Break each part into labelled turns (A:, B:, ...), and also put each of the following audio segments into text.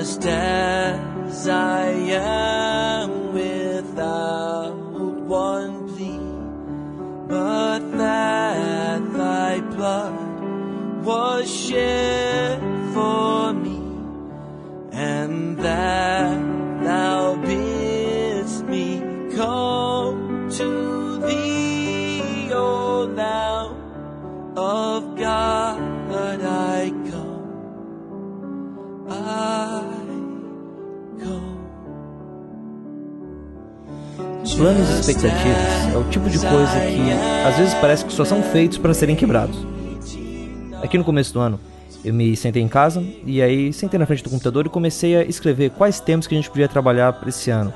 A: just as I am without one plea, but that thy blood was shed
B: Planos e expectativas é o tipo de coisa que às vezes parece que só são feitos para serem quebrados. Aqui no começo do ano, eu me sentei em casa e aí sentei na frente do computador e comecei a escrever quais temas que a gente podia trabalhar para esse ano.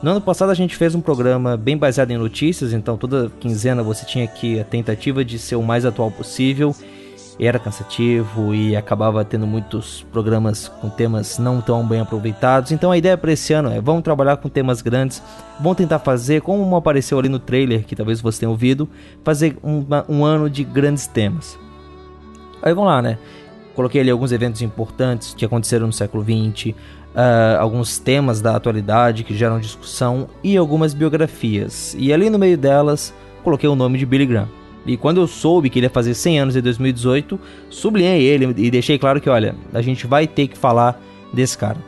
B: No ano passado a gente fez um programa bem baseado em notícias, então toda quinzena você tinha aqui a tentativa de ser o mais atual possível. Era cansativo e acabava tendo muitos programas com temas não tão bem aproveitados. Então a ideia para esse ano é vamos trabalhar com temas grandes, vamos tentar fazer, como apareceu ali no trailer, que talvez você tenha ouvido, fazer um, um ano de grandes temas. Aí vamos lá, né? Coloquei ali alguns eventos importantes que aconteceram no século XX, uh, alguns temas da atualidade que geram discussão e algumas biografias. E ali no meio delas, coloquei o nome de Billy Graham. E quando eu soube que ele ia fazer 100 anos em 2018, sublinhei ele e deixei claro que, olha, a gente vai ter que falar desse cara.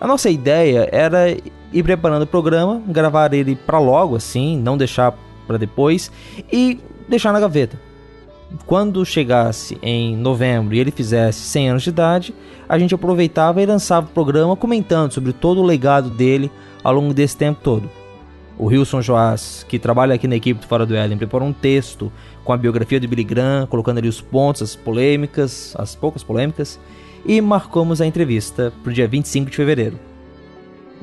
B: A nossa ideia era ir preparando o programa, gravar ele para logo assim, não deixar para depois e deixar na gaveta. Quando chegasse em novembro e ele fizesse 100 anos de idade, a gente aproveitava e lançava o programa comentando sobre todo o legado dele ao longo desse tempo todo. O Wilson Joás, que trabalha aqui na equipe do Fora do Éden, preparou um texto com a biografia de Billy Graham, colocando ali os pontos, as polêmicas, as poucas polêmicas, e marcamos a entrevista para o dia 25 de fevereiro.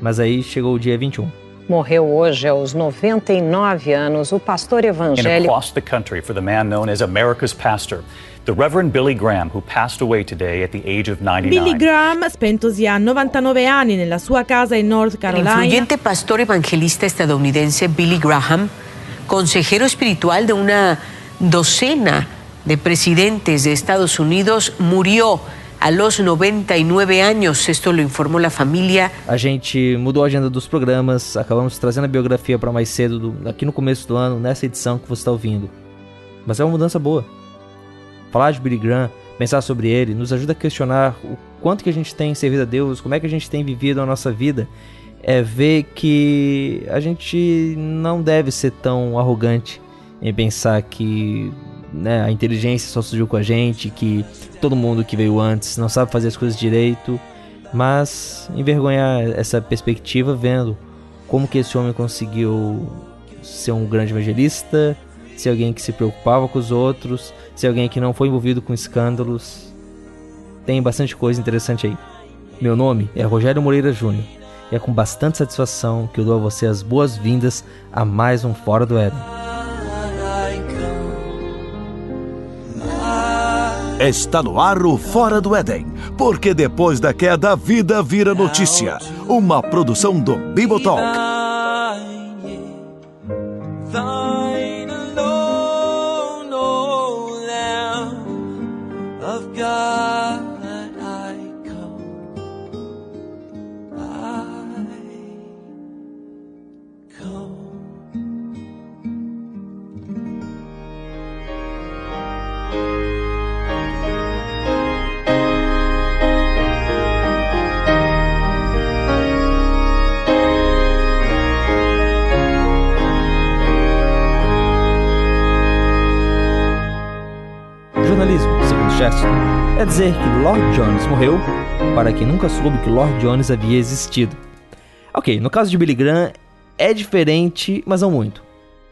B: Mas aí chegou o dia 21.
C: Morreu hoje aos 99 anos o pastor evangélico.
D: And across the country for the man known as America's pastor, the Reverend Billy Graham, who passed away today at the age of 99.
E: Billy Graham, spentosi a 99 anni nella sua casa in North Carolina.
F: influyente pastor evangelista estadounidense Billy Graham, consejero espiritual de una docena de presidentes de Estados Unidos, murió a los 99 años. Esto lo informó la familia.
B: A gente mudou a agenda dos programas, acabamos trazendo a biografia para mais cedo, do- aqui no começo do ano, nessa edição que você está ouvindo. Mas é uma mudança boa. Falar de Billy Graham, pensar sobre ele, nos ajuda a questionar o quanto que a gente tem servido a Deus, como é que a gente tem vivido a nossa vida. É ver que a gente não deve ser tão arrogante em pensar que né, a inteligência só surgiu com a gente, que todo mundo que veio antes não sabe fazer as coisas direito, mas envergonhar essa perspectiva vendo como que esse homem conseguiu ser um grande evangelista, ser alguém que se preocupava com os outros, ser alguém que não foi envolvido com escândalos. Tem bastante coisa interessante aí. Meu nome é Rogério Moreira Júnior e é com bastante satisfação que eu dou a você as boas-vindas a mais um Fora do Éden.
G: Está no ar o Fora do Éden, porque depois da queda a vida vira notícia. Uma produção do Bibotalk.
B: Chesterton, é dizer que Lord Jones morreu para quem nunca soube que Lord Jones havia existido. Ok, no caso de Billy Graham é diferente, mas não muito.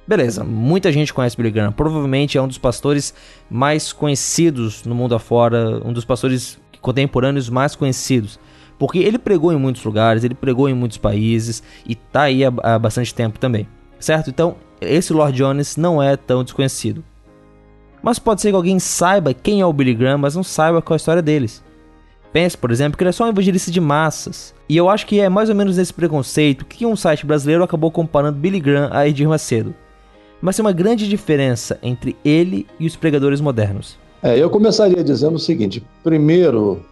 B: Beleza, muita gente conhece Billy Graham. Provavelmente é um dos pastores mais conhecidos no mundo afora, um dos pastores contemporâneos mais conhecidos. Porque ele pregou em muitos lugares, ele pregou em muitos países e tá aí há, há bastante tempo também. Certo? Então, esse Lord Jones não é tão desconhecido. Mas pode ser que alguém saiba quem é o Billy Graham, mas não saiba qual é a história deles. Pense, por exemplo, que ele é só um evangelista de massas. E eu acho que é mais ou menos nesse preconceito que um site brasileiro acabou comparando Billy Graham a Edir Macedo. Mas tem uma grande diferença entre ele e os pregadores modernos.
H: É, eu começaria dizendo o seguinte: primeiro,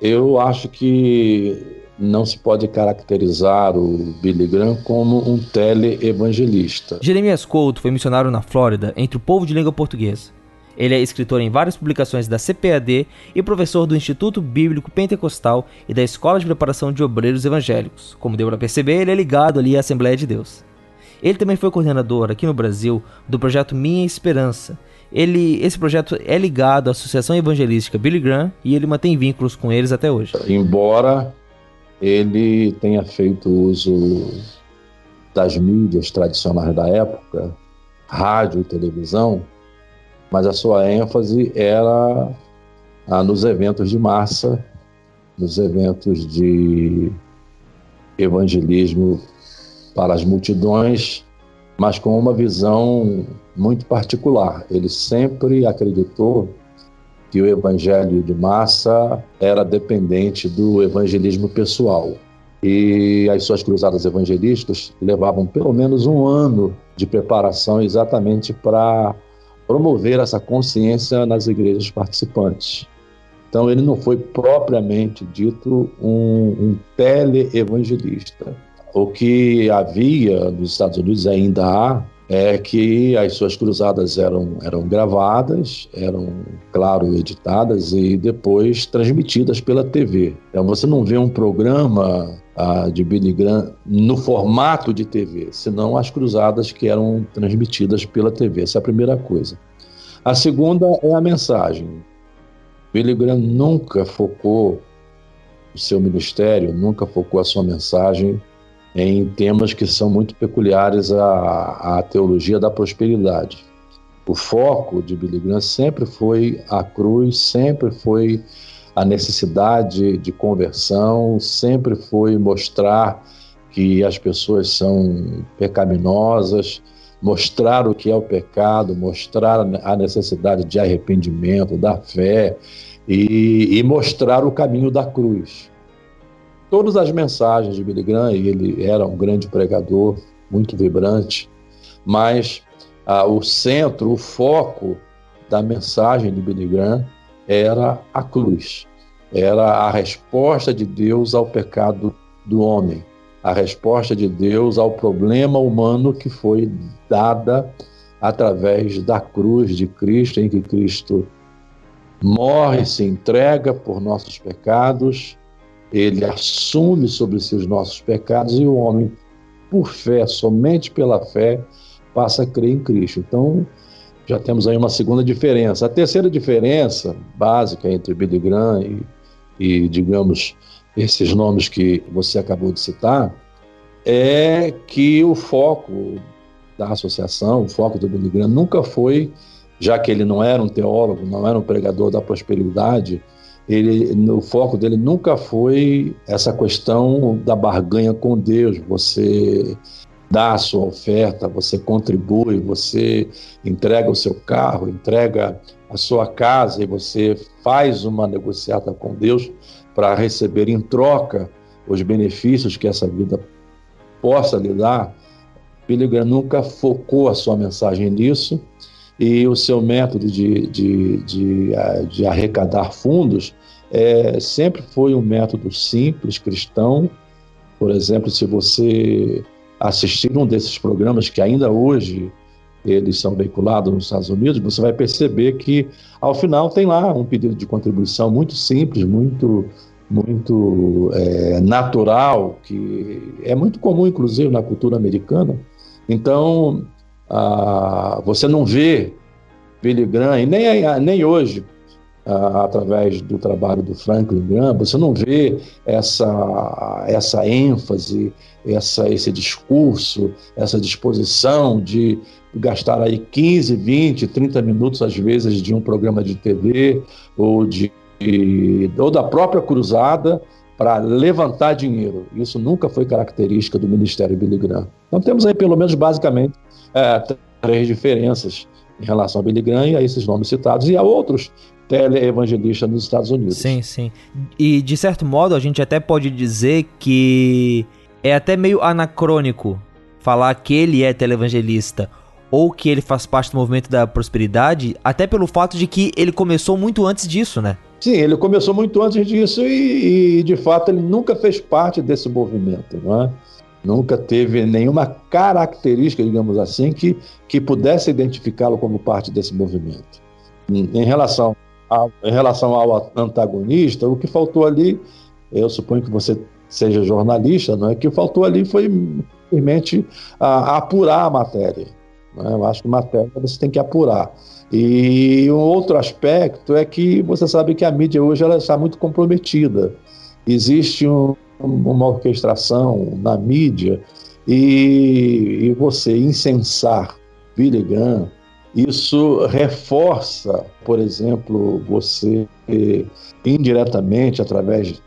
H: Eu acho que não se pode caracterizar o Billy Graham como um tele-evangelista.
B: Jeremias Couto foi missionário na Flórida entre o povo de língua portuguesa. Ele é escritor em várias publicações da CPAD e professor do Instituto Bíblico Pentecostal e da Escola de Preparação de Obreiros Evangélicos. Como deu para perceber, ele é ligado ali à Assembleia de Deus. Ele também foi coordenador aqui no Brasil do projeto Minha Esperança. Ele, esse projeto é ligado à Associação Evangelística Billy Graham e ele mantém vínculos com eles até hoje.
H: Embora ele tenha feito uso das mídias tradicionais da época, rádio e televisão, mas a sua ênfase era ah, nos eventos de massa, nos eventos de evangelismo para as multidões, mas com uma visão muito particular. Ele sempre acreditou que o evangelho de massa era dependente do evangelismo pessoal. E as suas cruzadas evangelísticas levavam pelo menos um ano de preparação exatamente para promover essa consciência nas igrejas participantes. Então, ele não foi propriamente dito um, um tele-evangelista. O que havia nos Estados Unidos ainda há é que as suas cruzadas eram, eram gravadas, eram, claro, editadas e depois transmitidas pela TV. Então você não vê um programa ah, de Billy Graham no formato de TV, senão as cruzadas que eram transmitidas pela TV. Essa é a primeira coisa. A segunda é a mensagem. Billy Graham nunca focou o seu ministério, nunca focou a sua mensagem em temas que são muito peculiares à, à teologia da prosperidade. O foco de Billy Graham sempre foi a cruz, sempre foi a necessidade de conversão, sempre foi mostrar que as pessoas são pecaminosas, mostrar o que é o pecado, mostrar a necessidade de arrependimento, da fé e, e mostrar o caminho da cruz todas as mensagens de Billy Graham, e ele era um grande pregador, muito vibrante, mas ah, o centro, o foco da mensagem de Billy Graham era a cruz, era a resposta de Deus ao pecado do homem, a resposta de Deus ao problema humano que foi dada através da cruz de Cristo, em que Cristo morre, se entrega por nossos pecados ele assume sobre si os nossos pecados e o homem, por fé, somente pela fé, passa a crer em Cristo. Então, já temos aí uma segunda diferença. A terceira diferença básica entre Billy Graham e, e digamos, esses nomes que você acabou de citar, é que o foco da associação, o foco do Billy Graham nunca foi, já que ele não era um teólogo, não era um pregador da prosperidade, ele, o foco dele nunca foi essa questão da barganha com Deus. Você dá a sua oferta, você contribui, você entrega o seu carro, entrega a sua casa e você faz uma negociata com Deus para receber em troca os benefícios que essa vida possa lhe dar. Billy Graham nunca focou a sua mensagem nisso e o seu método de, de, de, eh, de arrecadar fundos é, sempre foi um método simples, cristão. Por exemplo, se você assistir um desses programas que ainda hoje eles são veiculados nos Estados Unidos, você vai perceber que ao final tem lá um pedido de contribuição muito simples, muito muito é, natural, que é muito comum inclusive na cultura americana. Então ah, você não vê Billy Graham nem nem hoje através do trabalho do Franklin Graham, você não vê essa, essa ênfase, essa, esse discurso, essa disposição de gastar aí 15, 20, 30 minutos, às vezes, de um programa de TV ou, de, ou da própria cruzada para levantar dinheiro. Isso nunca foi característica do Ministério Billy Graham. Então temos aí, pelo menos, basicamente, é, três diferenças em relação a Billy Graham e a esses nomes citados e a outros teleevangelista nos Estados Unidos.
B: Sim, sim. E de certo modo a gente até pode dizer que é até meio anacrônico falar que ele é televangelista. ou que ele faz parte do movimento da prosperidade, até pelo fato de que ele começou muito antes disso, né?
H: Sim, ele começou muito antes disso e, e de fato ele nunca fez parte desse movimento, não é? Nunca teve nenhuma característica, digamos assim, que, que pudesse identificá-lo como parte desse movimento. Em relação, ao, em relação ao antagonista, o que faltou ali, eu suponho que você seja jornalista, não é? Que faltou ali foi simplesmente apurar a matéria. Né? Eu acho que matéria você tem que apurar. E um outro aspecto é que você sabe que a mídia hoje ela está muito comprometida. Existe um, uma orquestração na mídia e, e você incensar Billy Graham, isso reforça, por exemplo, você indiretamente, através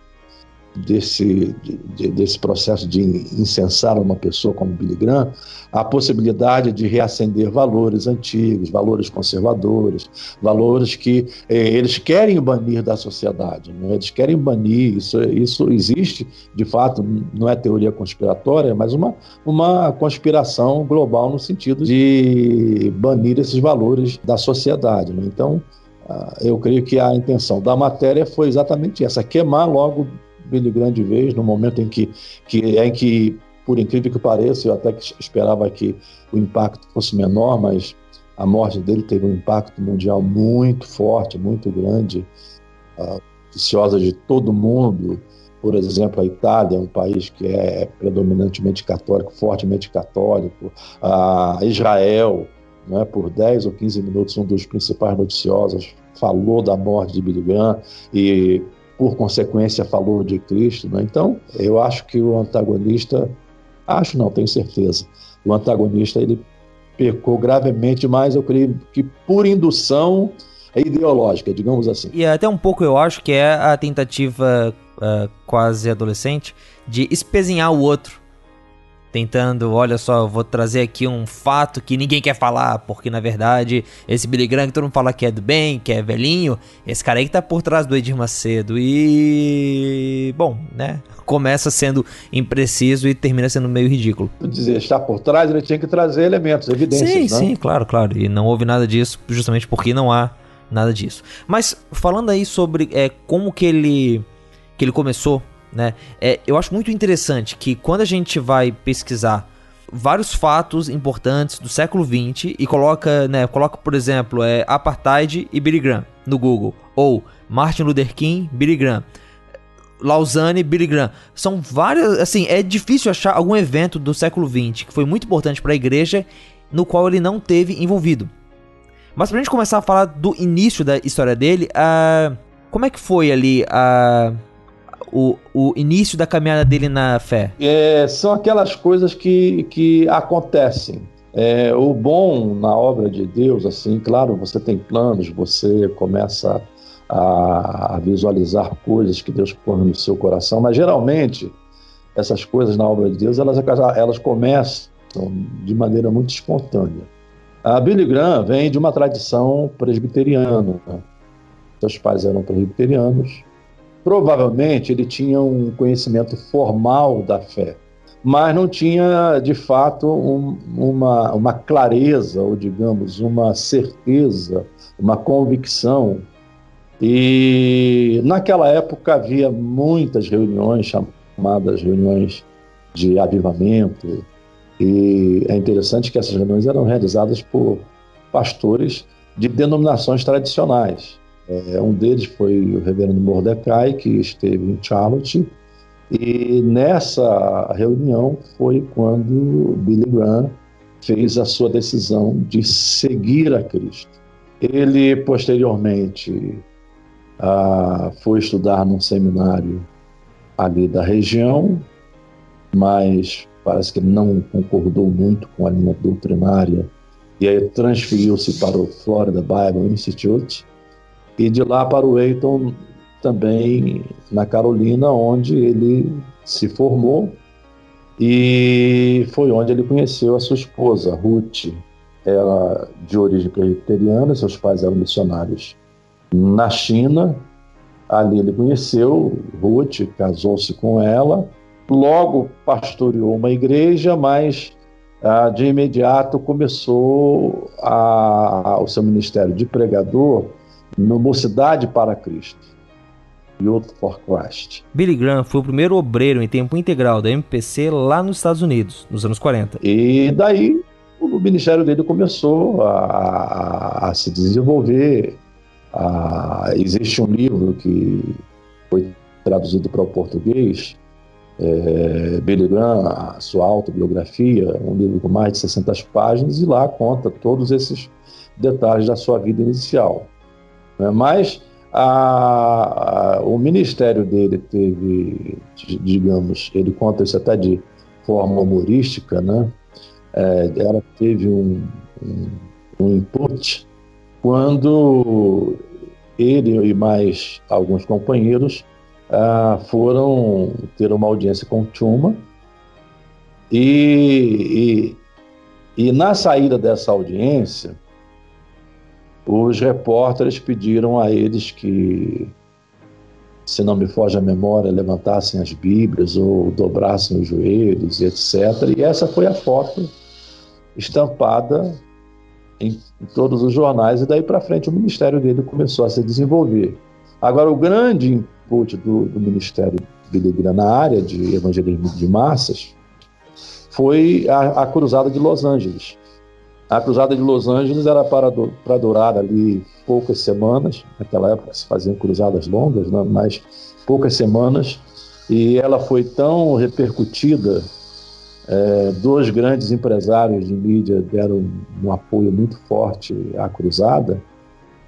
H: desse, de, desse processo de incensar uma pessoa como Billy Graham, a possibilidade de reacender valores antigos, valores conservadores, valores que eh, eles querem banir da sociedade, né? eles querem banir, isso, isso existe, de fato, não é teoria conspiratória, mas uma, uma conspiração global no sentido de banir esses valores da sociedade. Né? Então, ah, eu creio que a intenção da matéria foi exatamente essa, queimar logo Graham de vez, no momento em que, que, em que, por incrível que pareça, eu até que esperava que o impacto fosse menor, mas a morte dele teve um impacto mundial muito forte, muito grande, uh, de todo mundo. Por exemplo, a Itália, um país que é predominantemente católico, fortemente católico, uh, Israel, né, por 10 ou 15 minutos, um dos principais noticiosos falou da morte de Billy Graham e por consequência, falou de Cristo. Né? Então, eu acho que o antagonista, acho não, tenho certeza, o antagonista ele pecou gravemente, mas eu creio que por indução ideológica, digamos assim.
B: E até um pouco eu acho que é a tentativa uh, quase adolescente de espezinhar o outro tentando, olha só, vou trazer aqui um fato que ninguém quer falar, porque na verdade esse Billy Graham que todo mundo fala que é do bem, que é velhinho, esse cara aí que tá por trás do Edir Macedo e bom, né? Começa sendo impreciso e termina sendo meio ridículo.
H: Dizer, está por trás, ele tinha que trazer elementos, evidências,
B: Sim,
H: né?
B: sim, claro, claro. E não houve nada disso, justamente porque não há nada disso. Mas falando aí sobre é, como que ele que ele começou né? É, eu acho muito interessante que quando a gente vai pesquisar vários fatos importantes do século XX e coloca, né, coloca por exemplo, é, apartheid e Billy Graham no Google, ou Martin Luther King, Billy Graham, Lausanne, Billy Graham. São várias, assim, é difícil achar algum evento do século XX que foi muito importante para a igreja no qual ele não teve envolvido. Mas pra gente começar a falar do início da história dele, uh, como é que foi ali a uh, o, o início da caminhada dele na fé?
H: É, são aquelas coisas que, que acontecem. É, o bom na obra de Deus, assim, claro, você tem planos, você começa a, a visualizar coisas que Deus põe no seu coração, mas geralmente essas coisas na obra de Deus elas, elas começam de maneira muito espontânea. A Billy Graham vem de uma tradição presbiteriana. Seus pais eram presbiterianos Provavelmente ele tinha um conhecimento formal da fé, mas não tinha de fato um, uma, uma clareza, ou digamos, uma certeza, uma convicção. E naquela época havia muitas reuniões chamadas reuniões de avivamento, e é interessante que essas reuniões eram realizadas por pastores de denominações tradicionais. É, um deles foi o reverendo Mordecai, que esteve em Charlotte, e nessa reunião foi quando Billy Graham fez a sua decisão de seguir a Cristo. Ele, posteriormente, ah, foi estudar num seminário ali da região, mas parece que ele não concordou muito com a linha doutrinária e aí transferiu-se para o Florida Bible Institute e de lá para o Eiton, também na Carolina, onde ele se formou e foi onde ele conheceu a sua esposa, Ruth. Ela de origem presbiteriana, seus pais eram missionários na China. Ali ele conheceu Ruth, casou-se com ela. Logo pastoreou uma igreja, mas ah, de imediato começou a, o seu ministério de pregador no Mocidade para Cristo. Youth for Christ.
B: Billy Graham foi o primeiro obreiro em tempo integral da MPC lá nos Estados Unidos, nos anos 40.
H: E daí o ministério dele começou a, a, a se desenvolver. existe um livro que foi traduzido para o português, é, Billy Graham, a sua autobiografia, um livro com mais de 60 páginas, e lá conta todos esses detalhes da sua vida inicial. Né? Mas a, a, o ministério dele teve, digamos, ele conta isso até de forma humorística, né? É, ela teve um, um, um input quando ele e mais alguns companheiros ah, foram ter uma audiência com Tuma e, e, e, na saída dessa audiência, os repórteres pediram a eles que, se não me foge a memória, levantassem as Bíblias ou dobrassem os joelhos, etc. E essa foi a foto estampada em, em todos os jornais, e daí para frente o ministério dele começou a se desenvolver. Agora, o grande input do, do Ministério Billy na área de evangelismo de massas foi a, a Cruzada de Los Angeles. A Cruzada de Los Angeles era para, do, para durar ali poucas semanas, naquela época se faziam cruzadas longas, né? mas poucas semanas, e ela foi tão repercutida, é, dois grandes empresários de mídia deram um apoio muito forte à cruzada,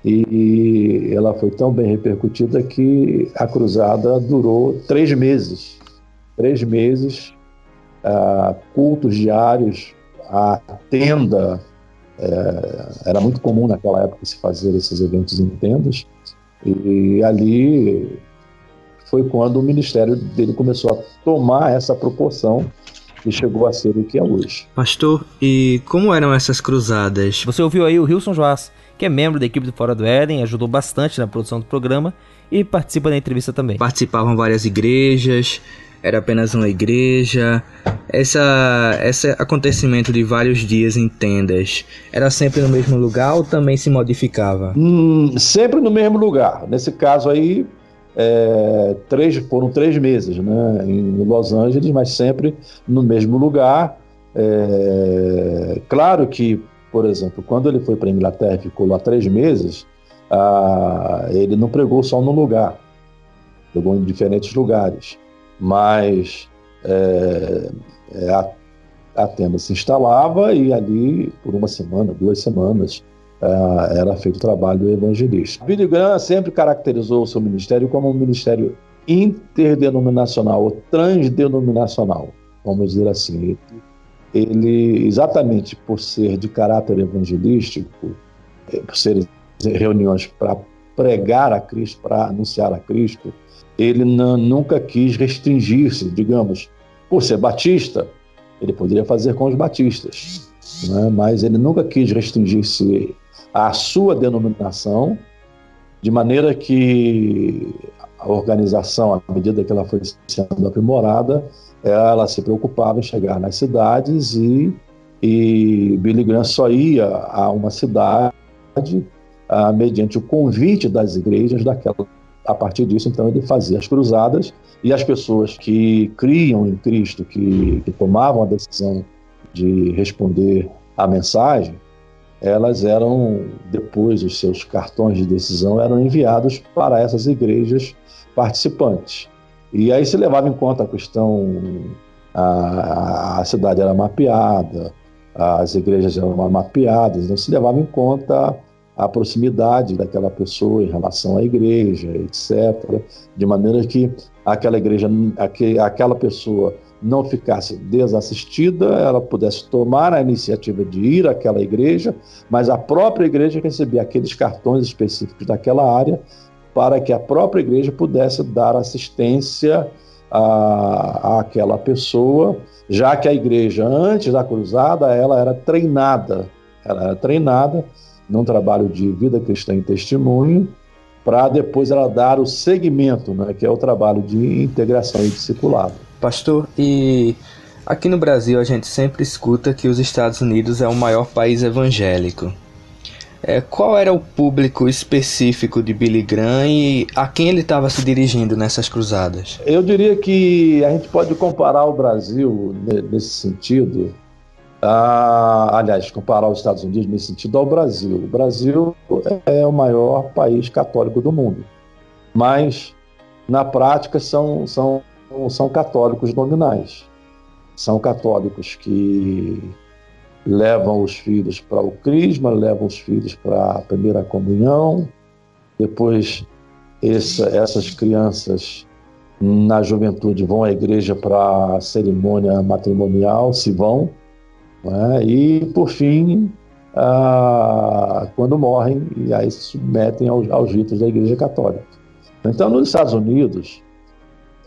H: e ela foi tão bem repercutida que a cruzada durou três meses. Três meses, uh, cultos diários, a tenda. É, era muito comum naquela época se fazer esses eventos em tendas. E ali foi quando o ministério dele começou a tomar essa proporção e chegou a ser o que é hoje.
I: Pastor, e como eram essas cruzadas?
B: Você ouviu aí o Wilson Joás, que é membro da equipe do Fora do Éden, ajudou bastante na produção do programa e participa da entrevista também.
I: Participavam várias igrejas, era apenas uma igreja. Essa, esse acontecimento de vários dias em tendas era sempre no mesmo lugar ou também se modificava?
H: Hum, sempre no mesmo lugar. Nesse caso aí, é, três, foram três meses né, em Los Angeles, mas sempre no mesmo lugar. É, claro que, por exemplo, quando ele foi para a Inglaterra e ficou lá três meses, ah, ele não pregou só num lugar, pregou em diferentes lugares, mas é, é a, a tenda se instalava e ali, por uma semana, duas semanas, é, era feito o trabalho evangelístico. Billy Graham sempre caracterizou o seu ministério como um ministério interdenominacional ou transdenominacional, vamos dizer assim. Ele, exatamente por ser de caráter evangelístico, é, por ser reuniões para pregar a Cristo, para anunciar a Cristo, ele nunca quis restringir-se, digamos, por ser batista, ele poderia fazer com os batistas, né? mas ele nunca quis restringir-se a sua denominação, de maneira que a organização, à medida que ela foi sendo aprimorada, ela se preocupava em chegar nas cidades e, e Billy Graham só ia a uma cidade ah, mediante o convite das igrejas daquela. A partir disso, então, ele fazia as cruzadas e as pessoas que criam em Cristo, que, que tomavam a decisão de responder à mensagem, elas eram, depois, os seus cartões de decisão eram enviados para essas igrejas participantes. E aí se levava em conta a questão, a, a cidade era mapeada, as igrejas eram mapeadas, então se levava em conta a proximidade daquela pessoa em relação à igreja, etc., de maneira que aquela igreja, aquela pessoa não ficasse desassistida, ela pudesse tomar a iniciativa de ir àquela igreja, mas a própria igreja recebia aqueles cartões específicos daquela área para que a própria igreja pudesse dar assistência à, àquela pessoa, já que a igreja, antes da cruzada, ela era treinada, ela era treinada num trabalho de vida cristã e testemunho, para depois ela dar o segmento, né, que é o trabalho de integração e discipulado.
I: Pastor, e Aqui no Brasil a gente sempre escuta que os Estados Unidos é o maior país evangélico. É, qual era o público específico de Billy Graham e a quem ele estava se dirigindo nessas cruzadas?
H: Eu diria que a gente pode comparar o Brasil nesse sentido, a, aliás, comparar os Estados Unidos nesse sentido ao Brasil. O Brasil é o maior país católico do mundo, mas na prática são, são, são católicos nominais. São católicos que levam os filhos para o crisma, levam os filhos para a primeira comunhão, depois essa, essas crianças na juventude vão à igreja para a cerimônia matrimonial, se vão, né? e por fim, ah, quando morrem, e aí se submetem aos, aos ritos da igreja católica. Então, nos Estados Unidos,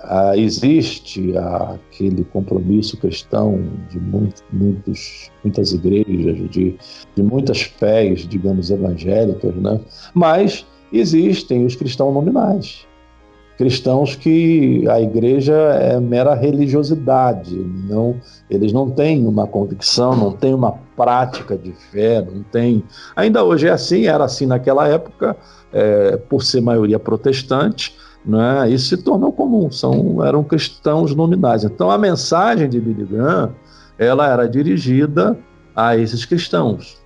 H: ah, existe aquele compromisso cristão de muito, muitos, muitas igrejas, de, de muitas fés, digamos, evangélicas, né? mas existem os cristãos nominais. Cristãos que a igreja é mera religiosidade, não, eles não têm uma convicção, não têm uma prática de fé, não tem. Ainda hoje é assim, era assim naquela época, é, por ser maioria protestante, né? Isso se tornou comum, são, eram cristãos nominais. Então a mensagem de Billy Graham ela era dirigida a esses cristãos.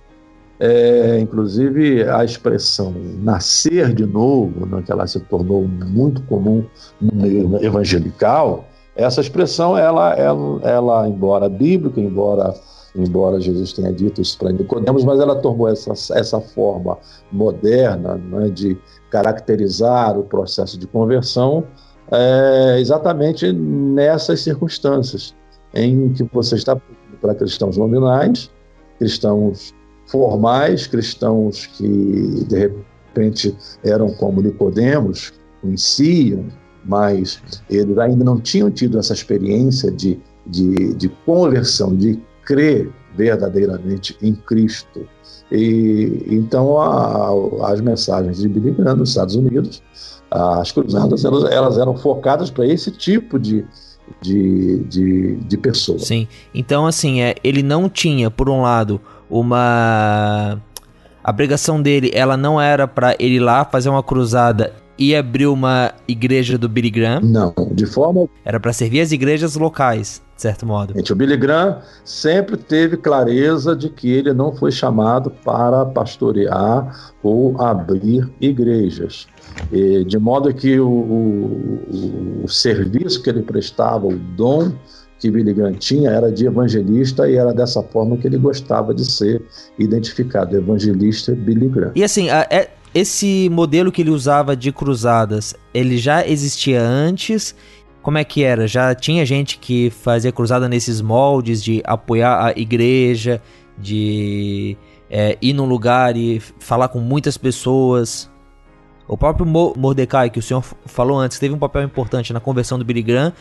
H: É, inclusive a expressão nascer de novo, né, que ela se tornou muito comum no meio evangelical, essa expressão, ela, ela, ela embora bíblica, embora embora Jesus tenha dito isso para Nicodemos, mas ela tomou essa, essa forma moderna né, de caracterizar o processo de conversão é, exatamente nessas circunstâncias em que você está para cristãos nominais, cristãos formais, cristãos que de repente eram como Nicodemos, conheciam, mas eles ainda não tinham tido essa experiência de, de, de conversão, de crer verdadeiramente em Cristo. E então a, as mensagens de Billy Graham nos Estados Unidos, as cruzadas, elas, elas eram focadas para esse tipo de, de, de, de pessoa.
B: Sim. Então, assim, é, ele não tinha, por um lado, uma. A pregação dele, ela não era para ele ir lá fazer uma cruzada e abrir uma igreja do Billy Graham.
H: Não, de forma.
B: Era para servir as igrejas locais de certo modo.
H: O Billy Graham sempre teve clareza de que ele não foi chamado para pastorear ou abrir igrejas. E, de modo que o, o, o, serviço que ele prestava, o dom que Billy Graham tinha, era de evangelista e era dessa forma que ele gostava de ser identificado, evangelista Billy Graham.
B: E assim, a, é, esse modelo que ele usava de cruzadas, ele já existia antes como é que era? Já tinha gente que fazia cruzada nesses moldes de apoiar a igreja, de é, ir num lugar e falar com muitas pessoas. O próprio Mordecai, que o senhor falou antes, teve um papel importante na conversão do Billy Graham,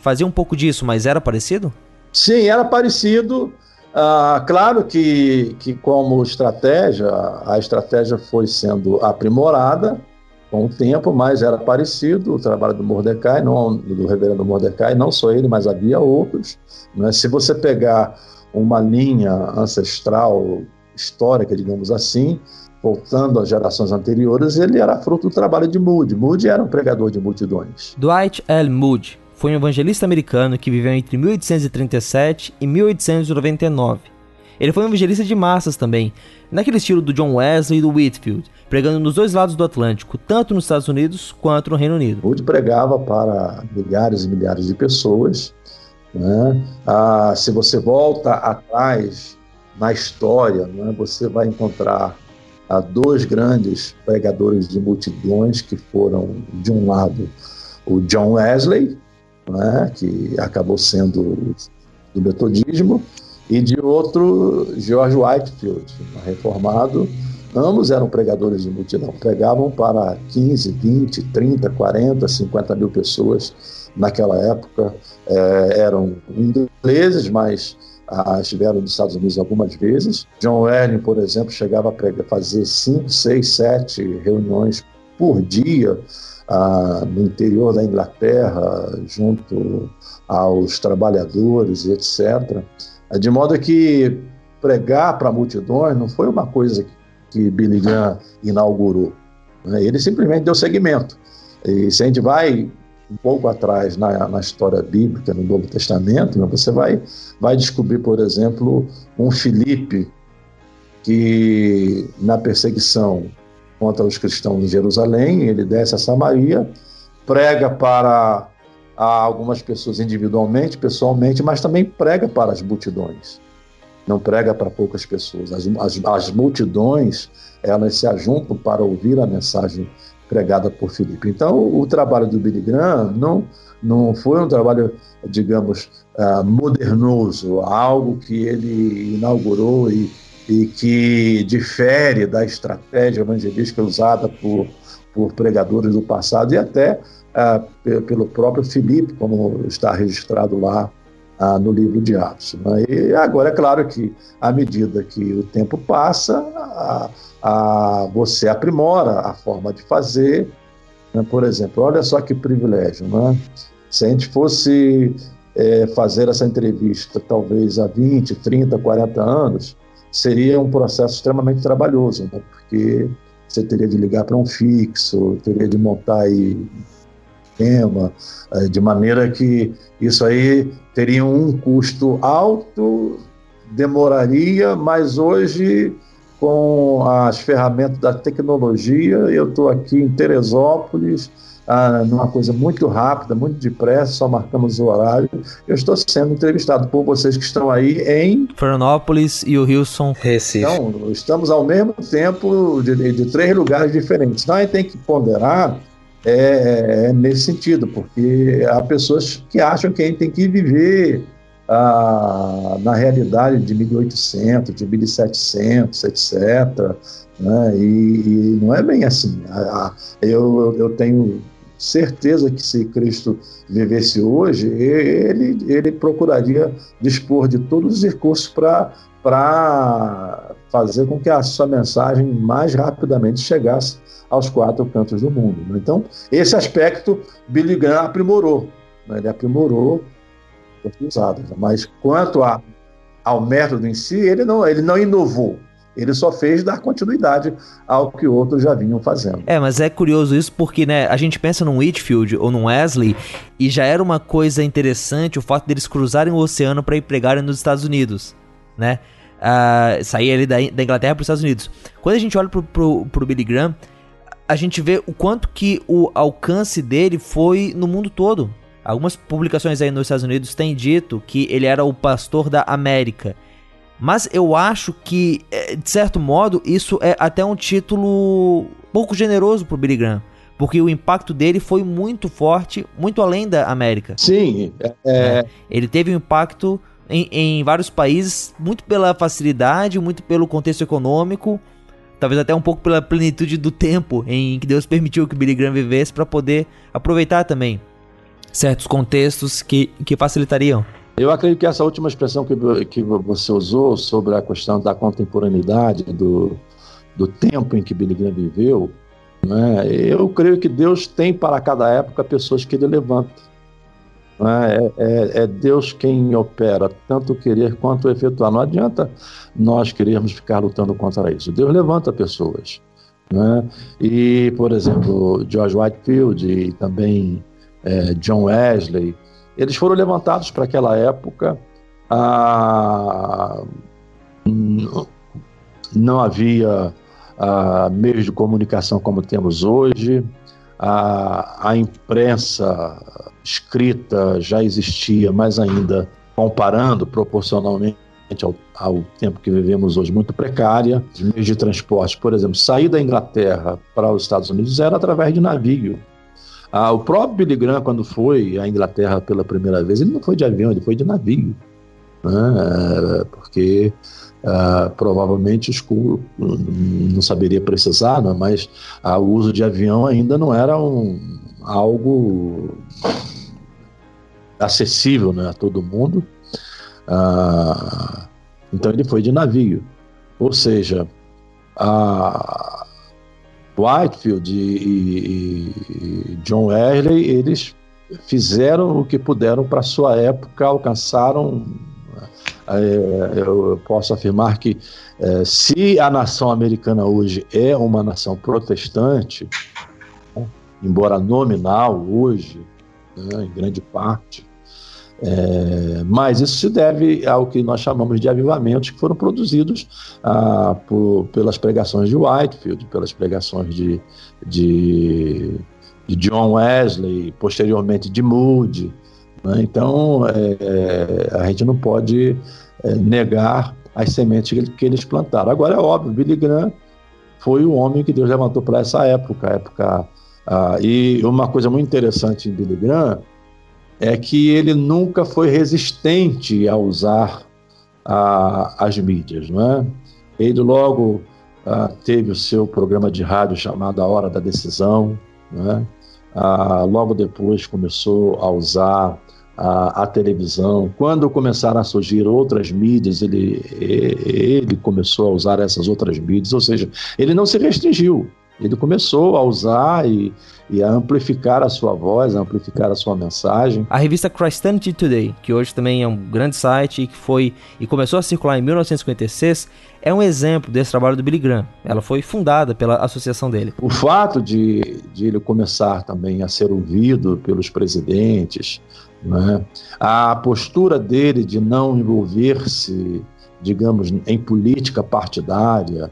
B: fazia um pouco disso, mas era parecido?
H: Sim, era parecido. Ah, claro que, que, como estratégia, a estratégia foi sendo aprimorada com o tempo, mas era parecido o trabalho do Mordecai, não, do reverendo Mordecai, não só ele, mas havia outros. Né? Se você pegar uma linha ancestral histórica, digamos assim, voltando às gerações anteriores, ele era fruto do trabalho de Moody. Moody era um pregador de multidões.
B: Dwight L. Moody foi um evangelista americano que viveu entre 1837 e 1899. Ele foi um evangelista de massas também, naquele estilo do John Wesley e do Whitfield, pregando nos dois lados do Atlântico, tanto nos Estados Unidos quanto no Reino Unido.
H: Moody pregava para milhares e milhares de pessoas. Né? Ah, se você volta atrás na história, né, você vai encontrar ah, dois grandes pregadores de multidões que foram, de um lado, o John Wesley, né, que acabou sendo do metodismo, e de outro, George Whitefield, reformado. Ambos eram pregadores de multidão, pregavam para 15, 20, 30, 40, 50 mil pessoas naquela época. É, eram ingleses, mas ah, estiveram nos Estados Unidos algumas vezes. John Erling, por exemplo, chegava a pregar, fazer 5, 6, 7 reuniões por dia ah, no interior da Inglaterra, junto aos trabalhadores etc. De modo que pregar para multidões não foi uma coisa que Billy Graham inaugurou. Né? Ele simplesmente deu seguimento. E se a gente vai um pouco atrás na, na história bíblica, no Novo Testamento, né, você vai, vai descobrir, por exemplo, um Filipe que, na perseguição contra os cristãos em Jerusalém, ele desce a Samaria, prega para algumas pessoas individualmente, pessoalmente, mas também prega para as multidões. Não prega para poucas pessoas. As, as, as multidões, elas se ajuntam para ouvir a mensagem pregada por Filipe. Então, o trabalho do Billy Graham não, não foi um trabalho, digamos, uh, modernoso, algo que ele inaugurou e, e que difere da estratégia evangelística usada por, por pregadores do passado e até uh, pelo próprio Filipe, como está registrado lá uh, no livro de Atos. Né? E agora, é claro que, à medida que o tempo passa, a, você aprimora a forma de fazer. Né? Por exemplo, olha só que privilégio, né? Se a gente fosse é, fazer essa entrevista talvez há 20, 30, 40 anos, seria um processo extremamente trabalhoso, né? porque você teria de ligar para um fixo, teria de montar aí tema, é, de maneira que isso aí teria um custo alto, demoraria, mas hoje com as ferramentas da tecnologia. Eu estou aqui em Teresópolis, ah, numa coisa muito rápida, muito depressa, só marcamos o horário. Eu estou sendo entrevistado por vocês que estão aí em
B: Florianópolis e o Wilson
I: Recife.
H: Então, estamos ao mesmo tempo de, de três lugares diferentes. Então, a gente tem que ponderar é, é, nesse sentido, porque há pessoas que acham que a gente tem que viver ah, na realidade de 1800, de 1700, etc. Né? E, e, não é bem assim. Eu, eu tenho certeza que se Cristo vivesse hoje, ele, ele procuraria dispor de todos os recursos para fazer com que a sua mensagem mais rapidamente chegasse aos quatro cantos do mundo. Né? Então, esse aspecto Billy Graham aprimorou. Né? Ele aprimorou usadas. Mas quanto a, ao método em si, ele não, ele não inovou. Ele só fez dar continuidade ao que outros já vinham fazendo.
B: É, mas é curioso isso porque, né, a gente pensa num Whitfield ou num Wesley e já era uma coisa interessante o fato deles cruzarem o oceano para ir pregarem nos Estados Unidos, né? Uh, sair ali da, da Inglaterra para os Estados Unidos. Quando a gente olha pro, pro, pro Billy Graham, a gente vê o quanto que o alcance dele foi no mundo todo. Algumas publicações aí nos Estados Unidos têm dito que ele era o pastor da América. Mas eu acho que, é, de certo modo, isso é até um título pouco generoso pro Billy Graham. Porque o impacto dele foi muito forte, muito além da América.
H: Sim. É...
B: é ele teve um impacto em, em vários países, muito pela facilidade, muito pelo contexto econômico, talvez até um pouco pela plenitude do tempo em que Deus permitiu que Billy Graham vivesse para poder aproveitar também certos contextos que, que facilitariam.
H: Eu acredito que essa última expressão que, que você usou sobre a questão da contemporaneidade, do, do tempo em que Billy Graham viveu, né, eu creio que Deus tem para cada época pessoas que ele levanta. Né, é, é, Deus quem opera, tanto querer quanto efetuar. Não adianta nós querermos ficar lutando contra isso. Deus levanta pessoas. Né? E, por exemplo, George Whitefield e também é, John Wesley, eles foram levantados para aquela época. Ah, não havia ah, meios de comunicação como temos hoje, a, a imprensa escrita já existia, mas ainda comparando proporcionalmente ao, ao, tempo que vivemos hoje, muito precária. Os meios de transporte, por exemplo, sair da Inglaterra para os Estados Unidos era através de navio. Ah, o próprio Billy Graham, quando foi à Inglaterra pela primeira vez, ele não foi de avião, ele foi de navio. Né? Porque ah, provavelmente escuro, não saberia precisar, né? mas ah, o uso de avião ainda não era um, algo acessível né, a todo mundo. Ah, então ele foi de navio. Ou seja, a Whitefield e, e John Wesley, eles fizeram o que puderam para sua época, alcançaram. É, eu posso afirmar que é, se a nação americana hoje é uma nação protestante, né, embora nominal hoje, né, em grande parte, é, mas isso se deve ao que nós chamamos de avivamentos que foram produzidos ah, por, pelas pregações de Whitefield, pelas pregações de, de, de John Wesley, posteriormente de Moody. Né? Então, é, a gente não pode é, negar as sementes que, que, eles plantaram. Agora, é óbvio, Billy Graham foi o homem que Deus levantou para essa época. época ah, e uma coisa muito interessante em Billy Graham é que ele nunca foi resistente a usar a, as mídias, não é? Ele logo ah, teve o seu programa de rádio chamado A Hora da Decisão, é? Ah, logo depois começou a usar a, a, televisão. Quando começaram a surgir outras mídias, ele, ele começou a usar essas outras mídias, ou seja, ele não se restringiu. Ele começou a usar e, e a amplificar a sua voz, a amplificar a sua mensagem.
B: A revista Christianity Today, que hoje também é um grande site e que foi e começou a circular em 1956, é um exemplo desse trabalho do Billy Graham. Ela foi fundada pela associação dele.
H: O fato de, de ele começar também a ser ouvido pelos presidentes, né? a postura dele de não envolver-se, digamos, em política partidária,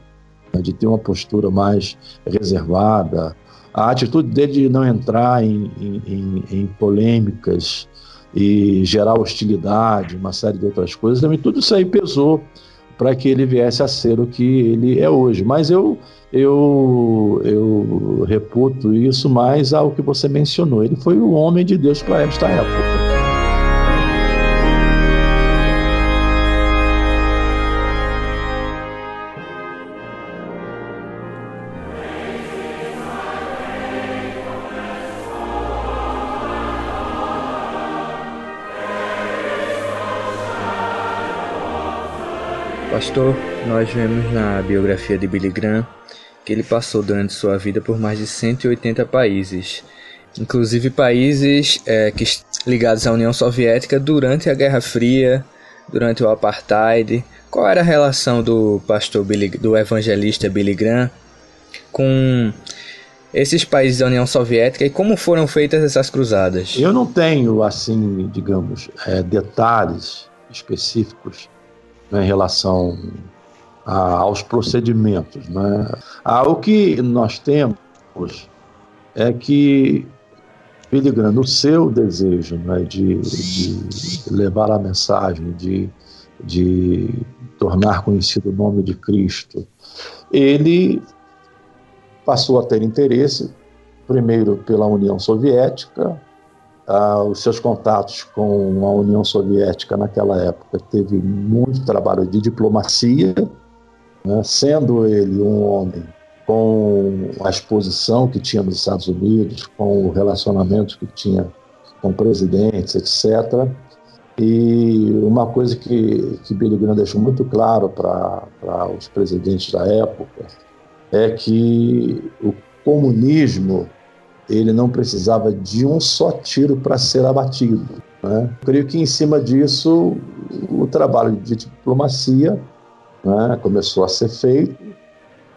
H: de ter uma postura mais reservada, a atitude dele de não entrar em, em, em polêmicas e gerar hostilidade, uma série de outras coisas, também tudo isso aí pesou para que ele viesse a ser o que ele é hoje. Mas eu, eu, eu reputo isso mais ao que você mencionou. Ele foi o homem de Deus para esta época.
I: Pastor, nós vemos na biografia de Billy Graham que ele passou durante sua vida por mais de 180 países, inclusive países é, que, ligados à União Soviética durante a Guerra Fria, durante o Apartheid. Qual era a relação do pastor Billy, do evangelista Billy Graham com esses países da União Soviética e como foram feitas essas cruzadas?
H: Eu não tenho, assim, digamos, é, detalhes específicos né, em relação a, aos procedimentos. Né? Ah, o que nós temos é que Billy Graham, no seu desejo né, de, de, levar a mensagem, de, de tornar conhecido o nome de Cristo, ele passou a ter interesse, primeiro pela União Soviética, ah, os seus contatos com a União Soviética naquela época teve muito trabalho de diplomacia, né, sendo ele um homem com a exposição que tinha nos Estados Unidos, com o relacionamento que tinha com presidentes, etc. E uma coisa que, que Billy Graham deixou muito claro para os presidentes da época é que o comunismo ele não precisava de um só tiro para ser abatido. Né? Creio que em cima disso o trabalho de diplomacia né, começou a ser feito.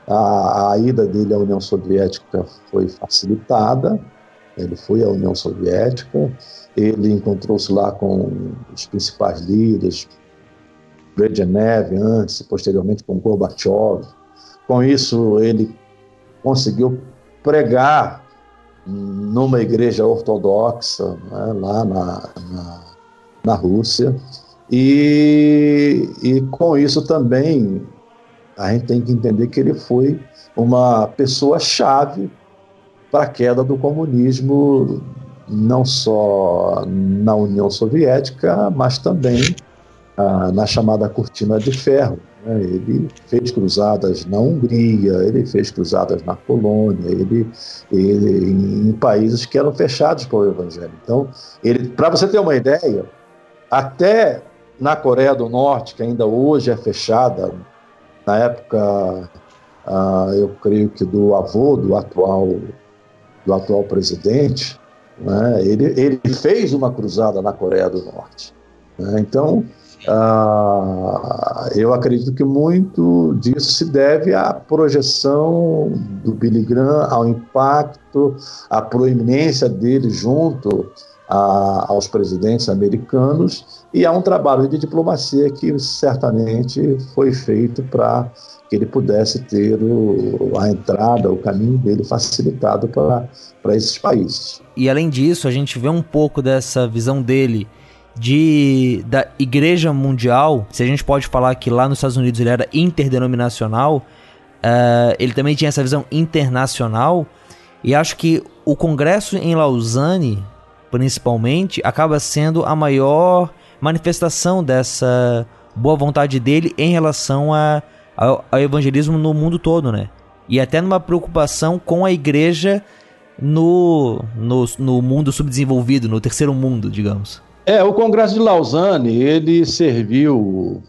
H: A, a, ida dele à União Soviética foi facilitada. Ele foi à União Soviética. Ele encontrou-se lá com os principais líderes, Brezhnev antes e posteriormente com Gorbachev. Com isso ele conseguiu pregar numa igreja ortodoxa né, lá na, na, na Rússia. E, e com isso também a gente tem que entender que ele foi uma pessoa-chave para a queda do comunismo, não só na União Soviética, mas também ah, na chamada Cortina de Ferro. Né? Ele fez cruzadas na Hungria, ele fez cruzadas na Polônia, ele, ele em países que eram fechados para o Evangelho. Então, ele, para você ter uma ideia, até na Coreia do Norte, que ainda hoje é fechada, na época ah, eu creio que do avô do atual, do atual presidente, né? ele, ele fez uma cruzada na Coreia do Norte. Né? Então, ah, eu acredito que muito disso se deve à projeção do Billy Graham, ao impacto, à proeminência dele junto a, aos presidentes americanos e a um trabalho de diplomacia que certamente foi feito para que ele pudesse ter o, a entrada, o caminho dele facilitado para esses países.
B: E além disso, a gente vê um pouco dessa visão dele de da Igreja Mundial. Se a gente pode falar que lá nos Estados Unidos ele era interdenominacional, uh, ele também tinha essa visão internacional. E acho que o Congresso em Lausanne, principalmente, acaba sendo a maior manifestação dessa boa vontade dele em relação a, ao, ao evangelismo no mundo todo, né? E até numa preocupação com a igreja no, no, no mundo subdesenvolvido, no terceiro mundo, digamos.
H: É, o Congresso de Lausanne, ele serviu